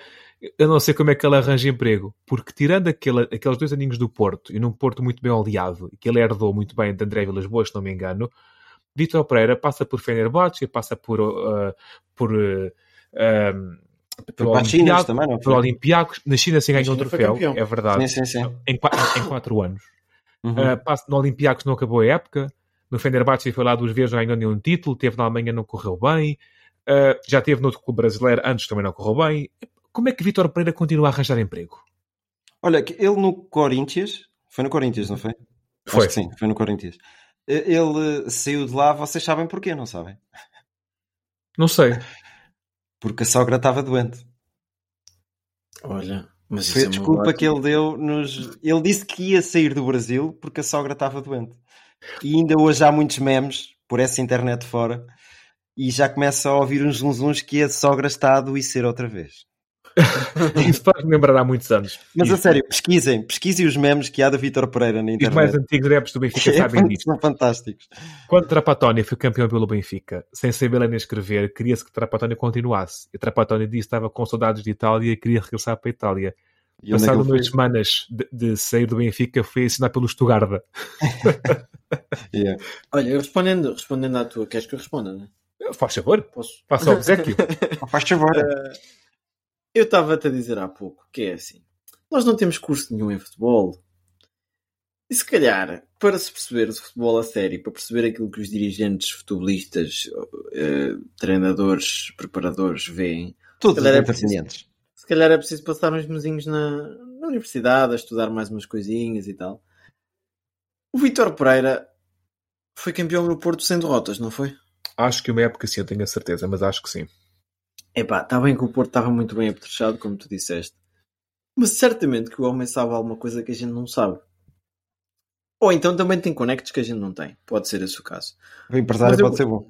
eu não sei como é que ele arranja emprego. Porque, tirando aquele, aqueles dois aninhos do Porto, e num Porto muito bem oleado, que ele herdou muito bem de André Vilas Boas, se não me engano, Vítor Pereira passa por Fenerbahçe, passa por... Uh, por uh, um, por Olympiacos, também, não por Olympiacos. Na China se ganhou um troféu, é verdade. Sim, sim, sim. Em, em quatro anos. Uhum. Uh, passa, no Olympiacos não acabou a época. No Fenerbahçe foi lá duas vezes, não ganhou nenhum título. Teve na Alemanha, não correu bem. Uh, já teve no outro clube brasileiro, antes também não correu bem. Como é que Vitor Pereira continua a arranjar emprego? Olha, ele no Corinthians, foi no Corinthians, não foi? Foi. sim, foi no Corinthians. Ele saiu de lá, vocês sabem porquê, não sabem? Não sei. Porque a sogra estava doente. Olha, mas foi isso a é desculpa que ele deu nos. Ele disse que ia sair do Brasil porque a sogra estava doente. E ainda hoje há muitos memes por essa internet fora e já começa a ouvir uns zunzuns que a sogra está a adoecer outra vez. [laughs] Isso faz-me lembrar há muitos anos. Mas Isso. a sério, pesquisem, pesquisem os memes que há do Vitor Pereira na Os internet. mais antigos adeptos do Benfica [laughs] sabem disto. São fantásticos. Quando Trapatónia foi campeão pelo Benfica, sem saber ler nem escrever, queria-se que Trapatónia continuasse. E Trapatónia disse que estava com saudades de Itália e queria regressar para a Itália. E é Passado foi? semanas de, de sair do Benfica, foi ensinar pelo Stuttgart. [laughs] Yeah. Olha, eu respondendo, respondendo à tua, queres que eu responda, né? Faz favor, Posso? faça o obsequio. [laughs] Faz favor. Eu estava-te a dizer há pouco que é assim. Nós não temos curso nenhum em futebol. E se calhar, para se perceber o futebol a sério, para perceber aquilo que os dirigentes, futebolistas, eh, treinadores, preparadores veem, Todos calhar é independentes. Se calhar é preciso passar uns mesinhos na, na universidade, a estudar mais umas coisinhas e tal. O Vítor Pereira foi campeão no Porto sem derrotas, não foi? acho que uma época sim, eu tenho a certeza, mas acho que sim. Epá, está bem que o Porto estava muito bem apetrechado, como tu disseste. Mas certamente que o homem sabe alguma coisa que a gente não sabe. Ou então também tem conectos que a gente não tem. Pode ser esse o caso. O empresário Mas eu- pode ser bom.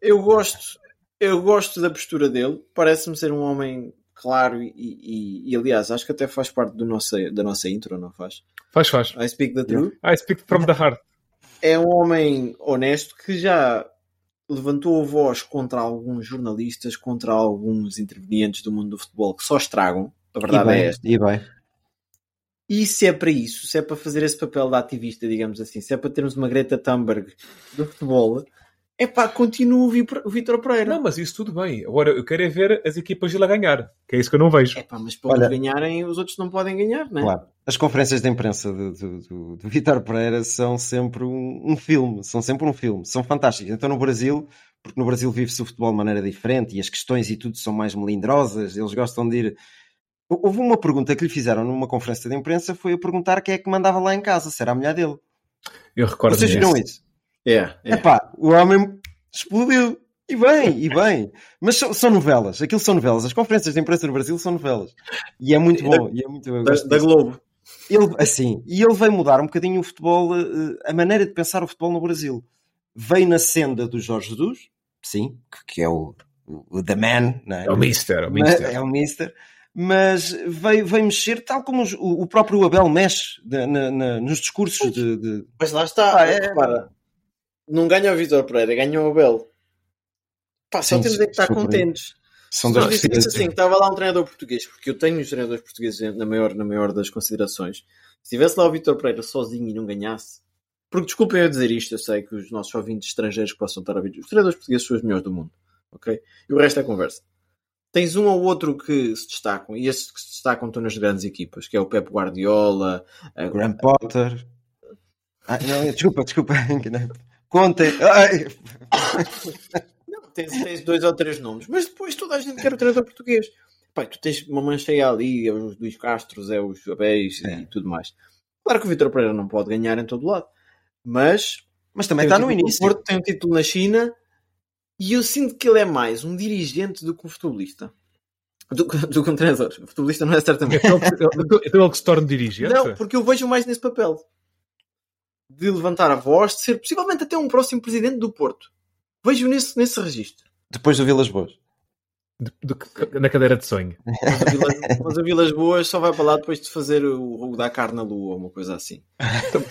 Eu gosto, eu gosto da postura dele. Parece-me ser um homem claro e, e- e, aliás, acho que até faz parte do nosso, da nossa intro, não faz? Faz, faz. I speak the truth. I speak from the heart. É um homem honesto que já levantou a voz contra alguns jornalistas, contra alguns intervenientes do mundo do futebol que só estragam. A E verdade é bem, esta. e bem. E se é para isso, se é para fazer esse papel de ativista, digamos assim, se é para termos uma Greta Thunberg do futebol, é pá, continua o Vi- o Vítor Pereira. Não, mas isso tudo bem. Agora, eu quero é ver as equipas dele a ganhar, que é isso que eu não vejo. É pá, mas para Olha- ganharem, os outros não podem ganhar, não é? Claro. As conferências de imprensa do, do, do, do Vítor Pereira são sempre um, um filme, são sempre um filme, são fantásticas. Então no Brasil, porque no Brasil vive-se o futebol de maneira diferente e as questões e tudo são mais melindrosas, eles gostam de ir. Houve uma pergunta que lhe fizeram numa conferência de imprensa, foi a perguntar quem é que mandava lá em casa, se era a mulher dele. Eu recordo Vocês viram isso? É, é. Epá, o homem explodiu. E bem, e bem. Mas são, são novelas, aquilo são novelas. As conferências de imprensa no Brasil são novelas. E é muito bom. E é muito, Da, da. Globo. Ele, assim, e ele veio mudar um bocadinho o futebol, eh, a maneira de pensar o futebol no Brasil. Veio na senda do Jorge Jesus, sim, que- que é o, o, The Man, não é? É o Mister, é o Mas- Mister. é o Mister. Mas veio, veio mexer, tal como os- o, o próprio Abel mexe de- na- na- nos discursos de, de- Mas lá está, Ah, é. repara. Não ganha o Vítor Pereira, ganha o Abel. Pá, só Sim, temos é que estar contentes. São dois dissesse assim, estava lá um treinador português, porque eu tenho os treinadores portugueses na maior, na maior das considerações. Se tivesse lá o Vítor Pereira sozinho e não ganhasse, porque desculpem eu dizer isto, eu sei que os nossos ouvintes estrangeiros que possam estar a ouvir, os treinadores portugueses são os melhores do mundo, ok? E o resto é conversa. Tens um ou outro que se destacam, e esses que se destacam estão nas grandes equipas, que é o Pep Guardiola, a... Graham Potter. Ah, não, desculpa, desculpa. [laughs] Conte. Ai. Não, tens, tens, dois ou três nomes, mas depois toda a gente quer o treinador português. Pai, tu tens uma mancheia ali, é os Luís Castros, é os Abéis é. e tudo mais. Claro que o Vitor Pereira não pode ganhar em todo lado, mas, mas também está no início. O Porto tem um título na China e eu sinto que ele é mais um dirigente do que um futebolista. Do, do que um treinador. O futebolista não é certamente. Então, então ele que se torna dirigente? Não, porque eu vejo mais nesse papel. De levantar a voz, de ser possivelmente até um próximo presidente do Porto. Vejo nesse, nesse registro. Depois do Vilas Boas. De, de, na cadeira de sonho. Mas a, Vilas, mas a Vilas Boas só vai para lá depois de fazer o, o da carne na lua ou uma coisa assim. Então,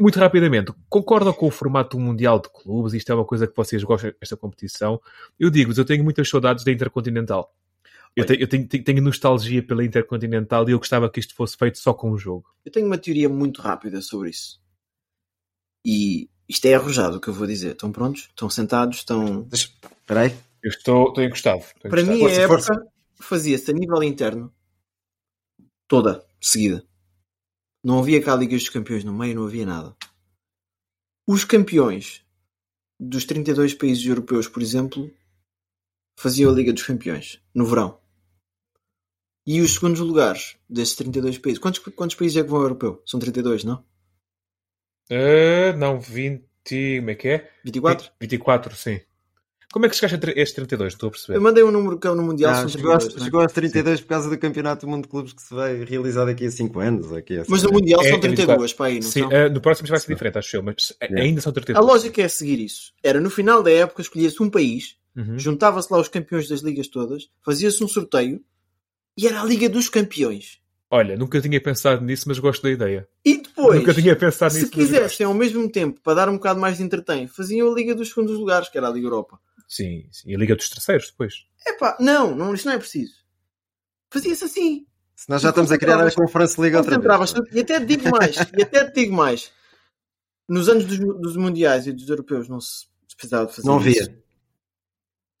muito rapidamente, concordam com o formato mundial de clubes? Isto é uma coisa que vocês gostam desta competição? Eu digo-vos, eu tenho muitas saudades da Intercontinental. Eu, tenho, eu tenho, tenho, nostalgia pela Intercontinental e eu gostava que isto fosse feito só com um jogo. Eu tenho uma teoria muito rápida sobre isso. E isto é arrojado o que eu vou dizer. Estão prontos? Estão sentados? Estão. Espera aí. Eu estou, estou encostado. Estou Para encostado. mim, a época fazia-se a nível interno toda, seguida. Não havia cá Ligas dos Campeões no meio, não havia nada. Os campeões dos 32 países europeus, por exemplo, faziam a Liga dos Campeões no verão. E os segundos lugares desses 32 países. Quantos, quantos países é que vão ao europeu? São 32, não? Uh, não, 20. Como é que é? 24? 24, sim. Como é que chegaste a estes 32? Estou a perceber. Eu mandei um número que é no Mundial. Não, chegou, 32, a, chegou aos 32 Sim. por causa do Campeonato do Mundo de Clubes que se vai realizar daqui a 5 anos. Aqui a mas no Mundial é, são 32 é para aí, não Sim, são? Uh, no próximo vai ser diferente, acho eu, mas é. ainda são 32. A lógica é seguir isso. Era no final da época, escolhia-se um país, uhum. juntava-se lá os campeões das ligas todas, fazia-se um sorteio e era a Liga dos Campeões. Olha, nunca tinha pensado nisso, mas gosto da ideia. E depois, nunca tinha pensado se nisso, quisessem ao mesmo tempo, para dar um bocado mais de entretém, faziam a Liga dos Segundos Lugares, que era a Liga Europa. Sim, sim. E a Liga dos Terceiros depois. Epá, não, não, isto não é preciso. Fazia-se assim. Se nós já estamos a criar a Conferência Liga outra vez. E até te digo mais, e até te digo mais. Nos anos dos, dos Mundiais e dos Europeus não se precisava de fazer Não havia. Isso.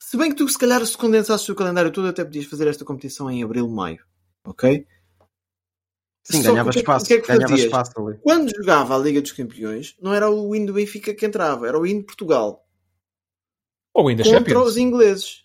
Se bem que tu, se calhar, se condensasses o calendário todo, até podias fazer esta competição em abril, maio. Ok? Sim, ganhava que, espaço. Que é que ganhava espaço ali. Quando jogava a Liga dos Campeões, não era o hino do Benfica que entrava, era o hino de Portugal. Ou ainda contra Champions. os ingleses.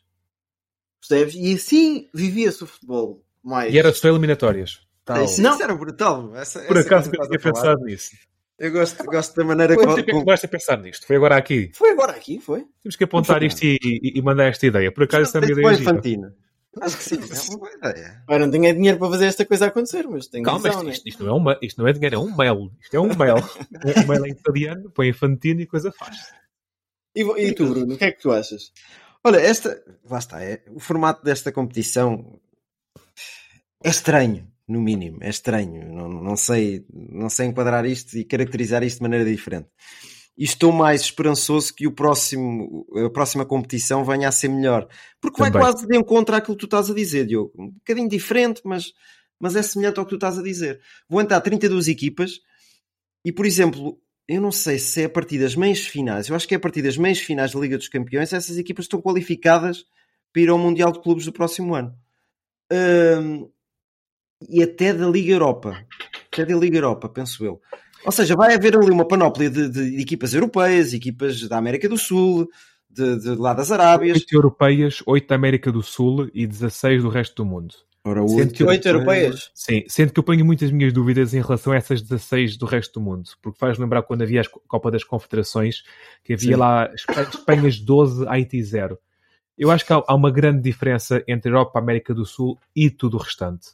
Percebes? E assim vivia-se o futebol mais. E era só eliminatórias. Tal. Isso, não. isso era brutal. Essa, Por essa acaso eu tinha pensado nisso. Eu gosto, gosto da maneira como. Você começaste a pensar nisto? Foi agora aqui? Foi agora aqui, foi. Temos que apontar isto e, e, e, mandar esta ideia. Por acaso essa é uma ideia. Infantina. Acho que sim, é uma boa ideia. Eu não tinha dinheiro para fazer esta coisa acontecer, mas tenho Calma, visão, isto, isto, não é uma, isto não é dinheiro, é um mail. Isto é um mail. [laughs] um mail em italiano, põe Infantino e coisa faz. E, e tu, Bruno, o que é que tu achas? Olha, esta, lá está, é, o formato desta competição é estranho, no mínimo, é estranho. Não, não, sei, não sei enquadrar isto e caracterizar isto de maneira diferente. E estou mais esperançoso que o próximo, a próxima competição venha a ser melhor. Porque Também. vai quase de encontro àquilo que tu estás a dizer, Diogo. Um bocadinho diferente, mas, mas é semelhante ao que tu estás a dizer. Vou entrar 32 equipas e, por exemplo, eu não sei se é a partir das meias finais, eu acho que é a partir das meias finais da Liga dos Campeões, essas equipas estão qualificadas para ir ao Mundial de Clubes do próximo ano. E até da Liga Europa. Até da Liga Europa, penso eu. Ou seja, vai haver ali uma panóplia de, de, equipas europeias, equipas da América do Sul, de, de lá das Arábias. 8 europeias, 8 da América do Sul e 16 do resto do mundo. Ora, 8, 8 europeias? Sim, sendo que eu ponho muitas minhas dúvidas em relação a essas 16 do resto do mundo, porque faz lembrar quando havia a Copa das Confederações, que havia Sim. lá Espanhas 12, Haiti 0. Eu acho que há, há, uma grande diferença entre a Europa, a América do Sul e tudo o restante.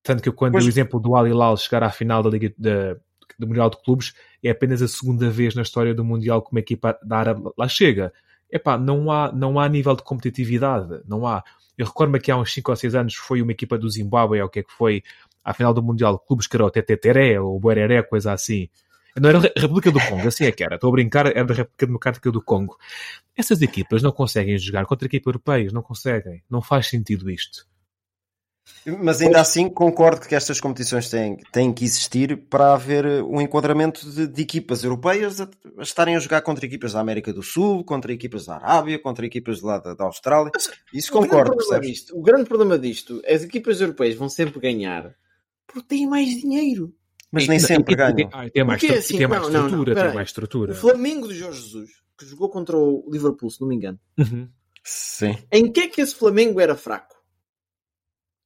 Tanto que quando pois... o exemplo do Al Hilal chegar à final da Liga da, do Mundial de Clubes, é apenas a segunda vez na história do Mundial que uma equipa da Árabe lá chega. Epá, não há, não há nível de competitividade, não há. Eu recordo-me que há uns 5 ou 6 anos foi uma equipa do Zimbábue, ou o que é que foi, à final do Mundial de Clubes, que era o Teteteré, ou o Boereré, coisa assim. Não era República do Congo, assim é que era. Estou a brincar, era da República Democrática do Congo. Essas equipas não conseguem jogar contra equipas europeias, não conseguem. Não faz sentido isto. Mas ainda assim concordo que estas competições têm, têm que existir para haver um enquadramento de, de equipas europeias a, a, estarem a jogar contra equipas da América do Sul, contra equipas da Arábia, contra equipas de lá da, da Austrália. Isso o concordo, grande disto, o grande problema disto é as equipas europeias vão sempre ganhar porque têm mais dinheiro. Mas nem sempre ganham. Ah, tem mais, Porque, estru- assim, tem mais não, não, não, estrutura, peraí. tem mais estrutura. O Flamengo de Jorge Jesus, que jogou contra o Liverpool, se não me engano, Uhum. Sim. em que é que esse Flamengo era fraco?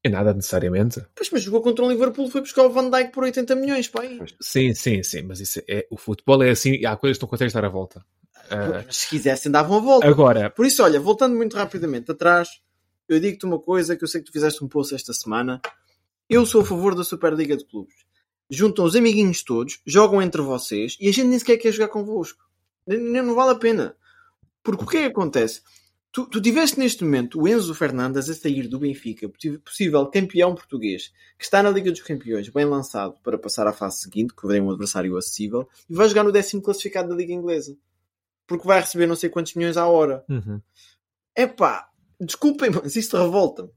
É nada necessariamente. Pois, mas jogou contra o Liverpool, foi buscar o Van Dijk por 80 milhões, pai. Sim, sim, sim, mas isso é, o futebol é assim, há coisas que não consegues dar a volta. Ah, Mas se quisessem, davam a volta. agora, Por isso, olha, voltando muito rapidamente atrás, eu digo-te uma coisa que eu sei que tu fizeste um post esta semana. Eu sou a favor da Superliga de Clubes. Juntam os amiguinhos todos, jogam entre vocês e a gente nem sequer quer jogar convosco. Nem, nem- não vale a pena. Porque o que é que acontece? Tu, tu tiveste neste momento o Enzo Fernandes a sair do Benfica, possível campeão português, que está na Liga dos Campeões, bem lançado para passar à fase seguinte, que vem um adversário acessível, e vai jogar no décimo classificado da Liga Inglesa. Porque vai receber não sei quantos milhões à hora. uhum. Epá, desculpem, mas isto revolta-me.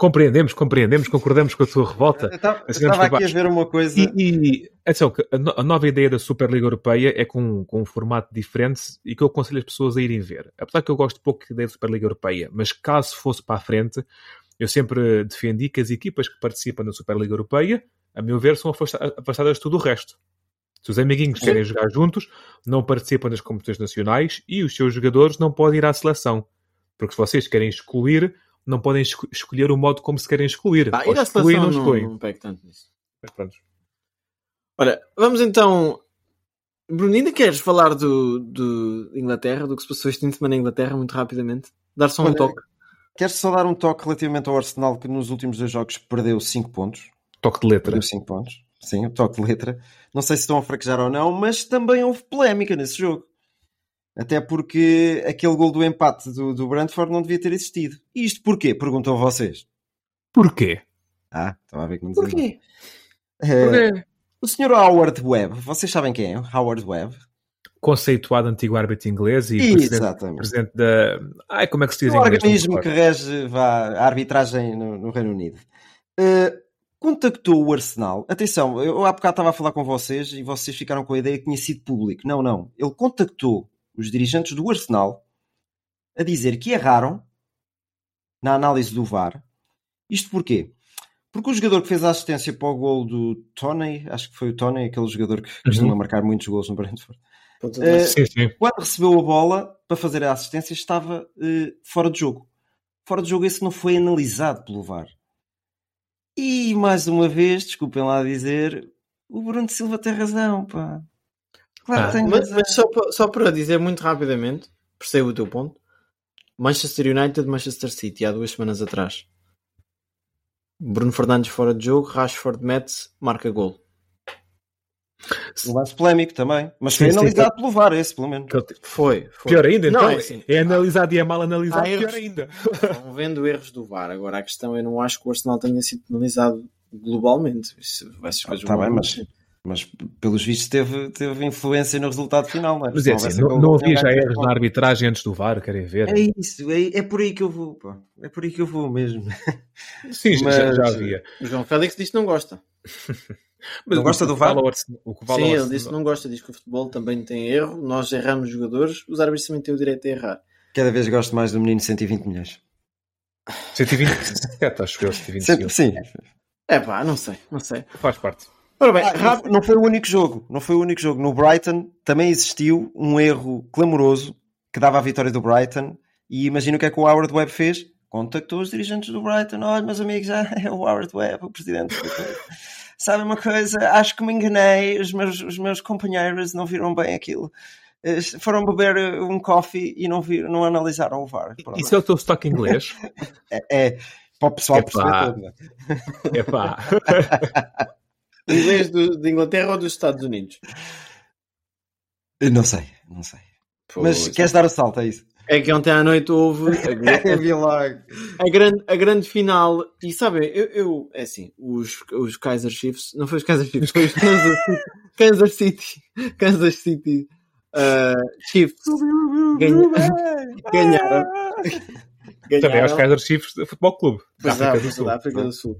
Compreendemos, compreendemos, concordamos com a tua revolta. Eu estava, eu aqui a ver uma coisa. E, e atenção, a, no- a nova ideia da Superliga Europeia é com, com um formato diferente e que eu aconselho as pessoas a irem ver. Apesar que eu gosto pouco da ideia da Superliga Europeia, mas caso fosse para a frente, eu sempre defendi que as equipas que participam da Superliga Europeia, a meu ver, são afasta- afastadas de tudo o resto. Se os amiguinhos querem jogar juntos, não participam das competições nacionais e os seus jogadores não podem ir à seleção. Porque se vocês querem excluir, não podem esco- escolher o modo como se querem excluir. Ah, Ou ir à excluem não não, não pego tanto nisso. Mas pronto. Ora, vamos então. Bruno, ainda queres falar do, do Inglaterra, do que se passou este fim de semana em Inglaterra, muito rapidamente? Dar só um Olha, toque. Quero só dar um toque relativamente ao Arsenal que nos últimos dois jogos perdeu 5 pontos. Toque de letra. Perdeu 5 pontos. Sim, o toque de letra. Não sei se estão a fraquejar ou não, mas também houve polémica nesse jogo. Até porque aquele gol do empate do, do Brentford não devia ter existido. E isto porquê? Perguntam vocês. Porquê? Ah, estava a ver que não dizia. Porquê? Porquê? o senhor Howard Webb, vocês sabem quem é? Howard Webb? Conceituado antigo árbitro inglês e presidente, presidente da. Ai, como é que se diz o em inglês? organismo Não que rege vá, a arbitragem no, no Reino Unido. Uh, contactou o Arsenal. Atenção, eu há bocado estava a falar com vocês e vocês ficaram com a ideia que tinha sido público. Não, não. Ele contactou os dirigentes do Arsenal a dizer que erraram na análise do VAR. Isto porquê? Porque o jogador que fez a assistência para o gol do Tony, acho que foi o Tony, aquele jogador que costuma marcar muitos gols no Brentford, Sim, sim. quando recebeu a bola para fazer a assistência, estava eh, fora de jogo. Fora de jogo, esse não foi analisado pelo VAR. E mais uma vez, desculpem lá dizer, o Bruno Silva tem razão, pá. Claro Ah, Mas, mas só, pa- só para dizer muito rapidamente, percebo o teu ponto. Manchester United, Manchester City, há duas semanas atrás. Bruno Fernandes fora de jogo, Rashford mete marca gol. Um lance polémico também. Mas Sim, foi sim, analisado pelo VAR, esse pelo menos. Foi, foi. Pior ainda, Não, então. é É, assim. analisado e é mal analisado, pior erros. ainda. Vão vendo erros do VAR. Agora a questão eu não acho que o Arsenal tenha sido penalizado globalmente. Isso, essas coisas Tá vão bem, mas- acontecer. Mas pelos vistos teve, teve influência no resultado final, não é? Mas é assim, não, não havia já ganho erros na arbitragem antes do VAR, querem ver? É isso, é, é por aí que eu vou, pá. É por aí que eu vou mesmo. [laughs] Sim, já- Mas- já, já havia. O João Félix disse que não gosta. [laughs] Mas Não gosta do VAR? Arsenal- O que vale Sim, ele disse que não gosta, diz que o futebol também tem erro, nós erramos jogadores, os árbitros também têm o direito a errar. Cada vez gosto mais do menino 120 milhões. 127, acho eu, 125. Sim, É pá, não sei, não sei. Faz parte. Ora bem, Ah, não, rápido. foi- não foi o único jogo. Não foi o único jogo. No Brighton também existiu um erro clamoroso que dava a vitória do Brighton. E imagina o que é que o Howard Webb fez. Contactou os dirigentes do Brighton. Olha, meus amigos, [laughs] é o Howard Webb, o presidente. Sabe uma coisa? Acho que me enganei. Os meus, os meus companheiros não viram bem aquilo. Eh, Foram beber eh, um coffee e não, viram, não analisaram o VAR. Isso é o teu sotaque inglês? [laughs] É, é para o pessoal Epá. perceber não é? Epá. [laughs] Inglês do- de Inglaterra ou dos Estados Unidos? Não sei, não sei. Mas Pô, queres dar o salto, é isso? É que ontem à noite houve [laughs] a, grande, a grande final. E sabem, eu, eu é assim, os, os Kaiser Chiefs, não foi os Kaiser Chiefs, foi os Kansas City, Kansas City, Kansas City uh, Chiefs ganha- [laughs] ganharam. Também aos Ganharam. Kaiser Chiefs de Futebol Clube. Da é, África do é, Sul. da África do Sul.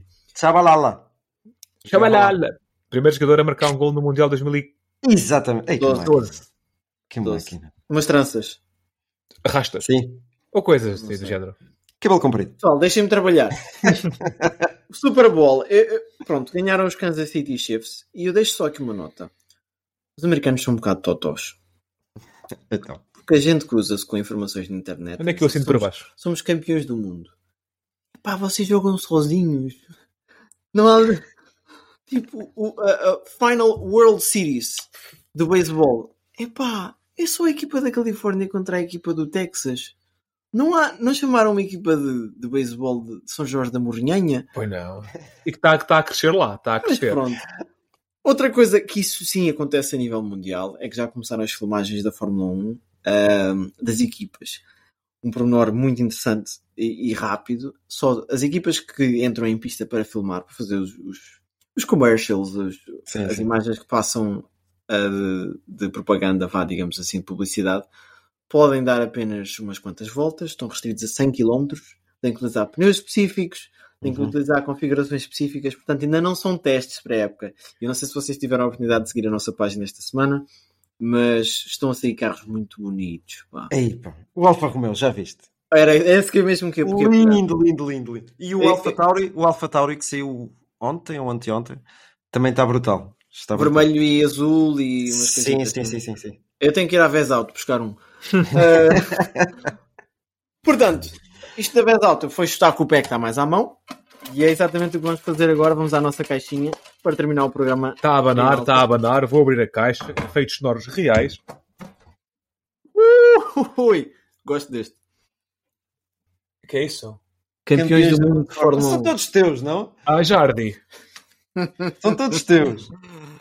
Chabalala. Primeiro jogador a marcar um gol no Mundial 2000 Exatamente. Ei, que Doze, máquina. doze. Que Doze. máquina. Umas tranças. Rastas. Sim. Ou coisas assim, do género. Cabelo comprido. Pessoal, deixem-me trabalhar. o [laughs] Super Bowl. eu- eu- pronto, ganharam os Kansas City Chiefs. E eu deixo só aqui uma nota. Os americanos são um bocado totós. Então. Porque a gente cruza-se com informações na internet. Onde é que eu sinto para somos, baixo? somos campeões do mundo. Pá, vocês jogam sozinhos. Não há. Tipo, o a- a Final World Series do beisebol. Epá, é só a equipa da Califórnia contra a equipa do Texas. Não, há, não chamaram uma equipa de, de beisebol de São Jorge da Morrinhanha? Pois não. [laughs] E que está que tá a crescer lá. Está a Mas crescer. pronto. Outra coisa que isso sim acontece a nível mundial é que já começaram as filmagens da Fórmula 1 ahm, das equipas. Um pormenor muito interessante e, e rápido. Só as equipas que entram em pista para filmar, para fazer os, os, os commercials, os- Sim, as sim. imagens que passam ah, de, de propaganda, vá, digamos assim, de publicidade, podem dar apenas umas quantas voltas, estão restritos a 100 km, têm que utilizar pneus específicos, têm que Uhum. utilizar configurações específicas, portanto ainda não são testes para a época. Eu não sei se vocês tiveram a oportunidade de seguir a nossa página esta semana, mas estão a sair carros muito bonitos. pá. Ei, pá. O Alfa Romeo, já viste? Era esse que é mesmo que eu Lindo, lindo, lindo, lindo. E o É- Alfa é- Tauri, o Alfa Tauri que saiu ontem ou anteontem, também está brutal. Está brutal. Vermelho e azul e umas Sim, sim, assim. sim, sim, sim. Eu tenho que ir à Vez Auto buscar um. [laughs] Eh, portanto, isto da Vez Auto foi chutar com o pé que está mais à mão. E é exatamente o que vamos fazer agora. Vamos à nossa caixinha para terminar o programa. Está a abanar, está a abanar. Vou abrir a caixa. Efeitos sonoros reais. Ui, gosto deste. O que é isso? Campeões, do mundo de Fórmula São 1. todos teus, não? Ah, Jardim. [laughs] São todos teus.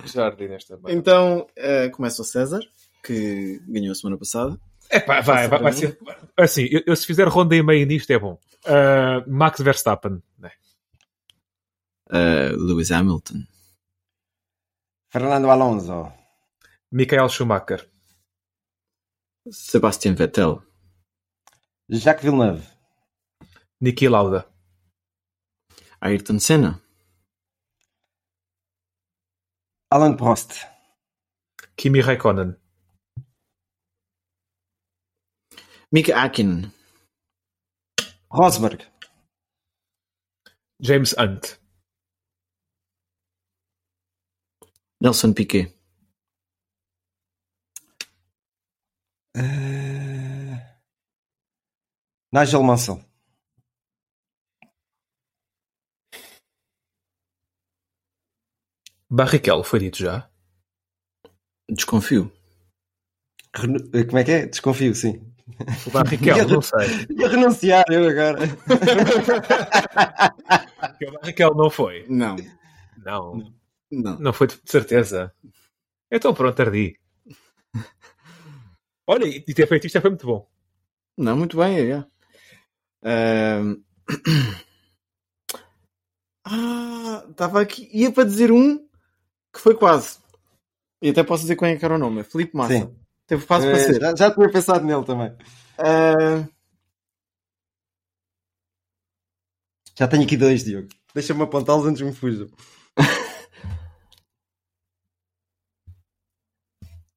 Jardim nesta banda. Então, eh, começa o César, que ganhou a semana passada. Epá, vai, vai, vai ser. Assim, eu, eu se fizer ronda e meia nisto é bom. Ah, Max Verstappen. né? Eh, Lewis Hamilton. Fernando Alonso. Michael Schumacher. Sebastian Vettel. Jacques Villeneuve. Niki Lauda. Ayrton Senna. Alan Prost. Kimi Raikkonen. Mika Hakkinen. Rosberg. James Hunt. Nelson Piquet. Eh, Nigel Mansell. Barrichello, foi dito já. Desconfio. Eh, Como é que é? Desconfio, sim. O Barrichello, [laughs] não sei. Ia renunciar eu agora. [laughs] Porque O Barrichello não foi. Não. Não. Não. Não foi de certeza. Então pronto, ardi. Olha, e ter feito isto já foi muito bom. Não, muito bem, é. Ahm. [clears throat] Ah, estava aqui. Ia para dizer um que foi quase. E até posso dizer qual é que era o nome. É Felipe Massa. Sim. Teve quase para Eh, ser. já, já tinha pensado nele também. Ah, Já tenho aqui dois, Diogo. Deixa-me apontá-los antes que me fujam. [laughs]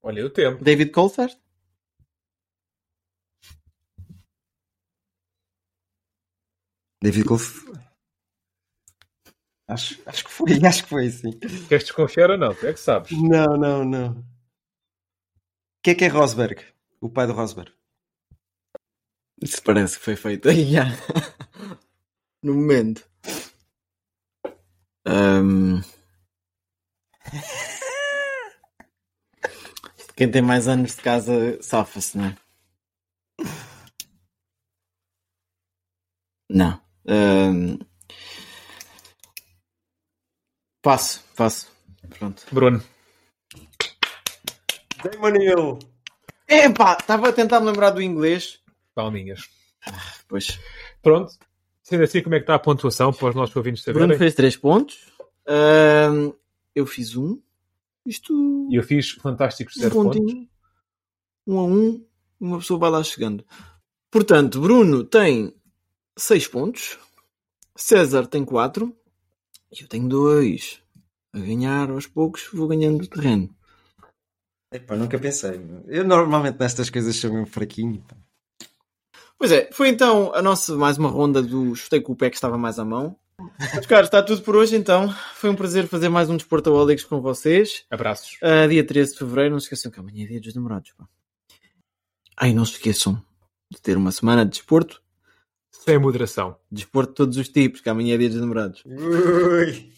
Olha o tempo. David Coulthard? David Golf. Acho, acho que foi, [laughs] acho que foi sim. Queres desconfiar ou não? Tu é que sabes. Não, não, não. O que é que é Rosberg? O pai do Rosberg. Isso parece que foi feito aí já. [laughs] no momento. Ahm. Quem tem mais anos de casa safa-se, não é? Não. Ahm. Passo, passo. Pronto. Bruno. Damon Hill. Epá, estava a tentar me lembrar do inglês. Palminhas. Pois. Pronto. Sendo assim, como é que está a pontuação para os nossos ouvintes Bruno saberem? fez 3 pontos. Eu fiz um. Isto. E eu fiz fantásticos um 0 pontos. pontinho. Um a um. Uma pessoa vai lá chegando. Portanto, Bruno tem 6 pontos. César tem 4. E eu tenho 2. A ganhar aos poucos, vou ganhando terreno. Epá, nunca pensei. Eu normalmente nestas coisas sou mesmo fraquinho. pá. Pois é, foi então a nossa mais uma ronda do chutei com o pé que estava mais à mão. Mas, caros, está tudo por hoje então. Foi um prazer fazer mais um Desportaólicos com vocês. Abraços. Ah, dia 13 de Fevereiro, não se esqueçam que amanhã é dia dos namorados. Pá. Ai, não se esqueçam de ter uma semana de desporto. Sem moderação. Desporto de todos os tipos, que amanhã é dia dos namorados. Ui.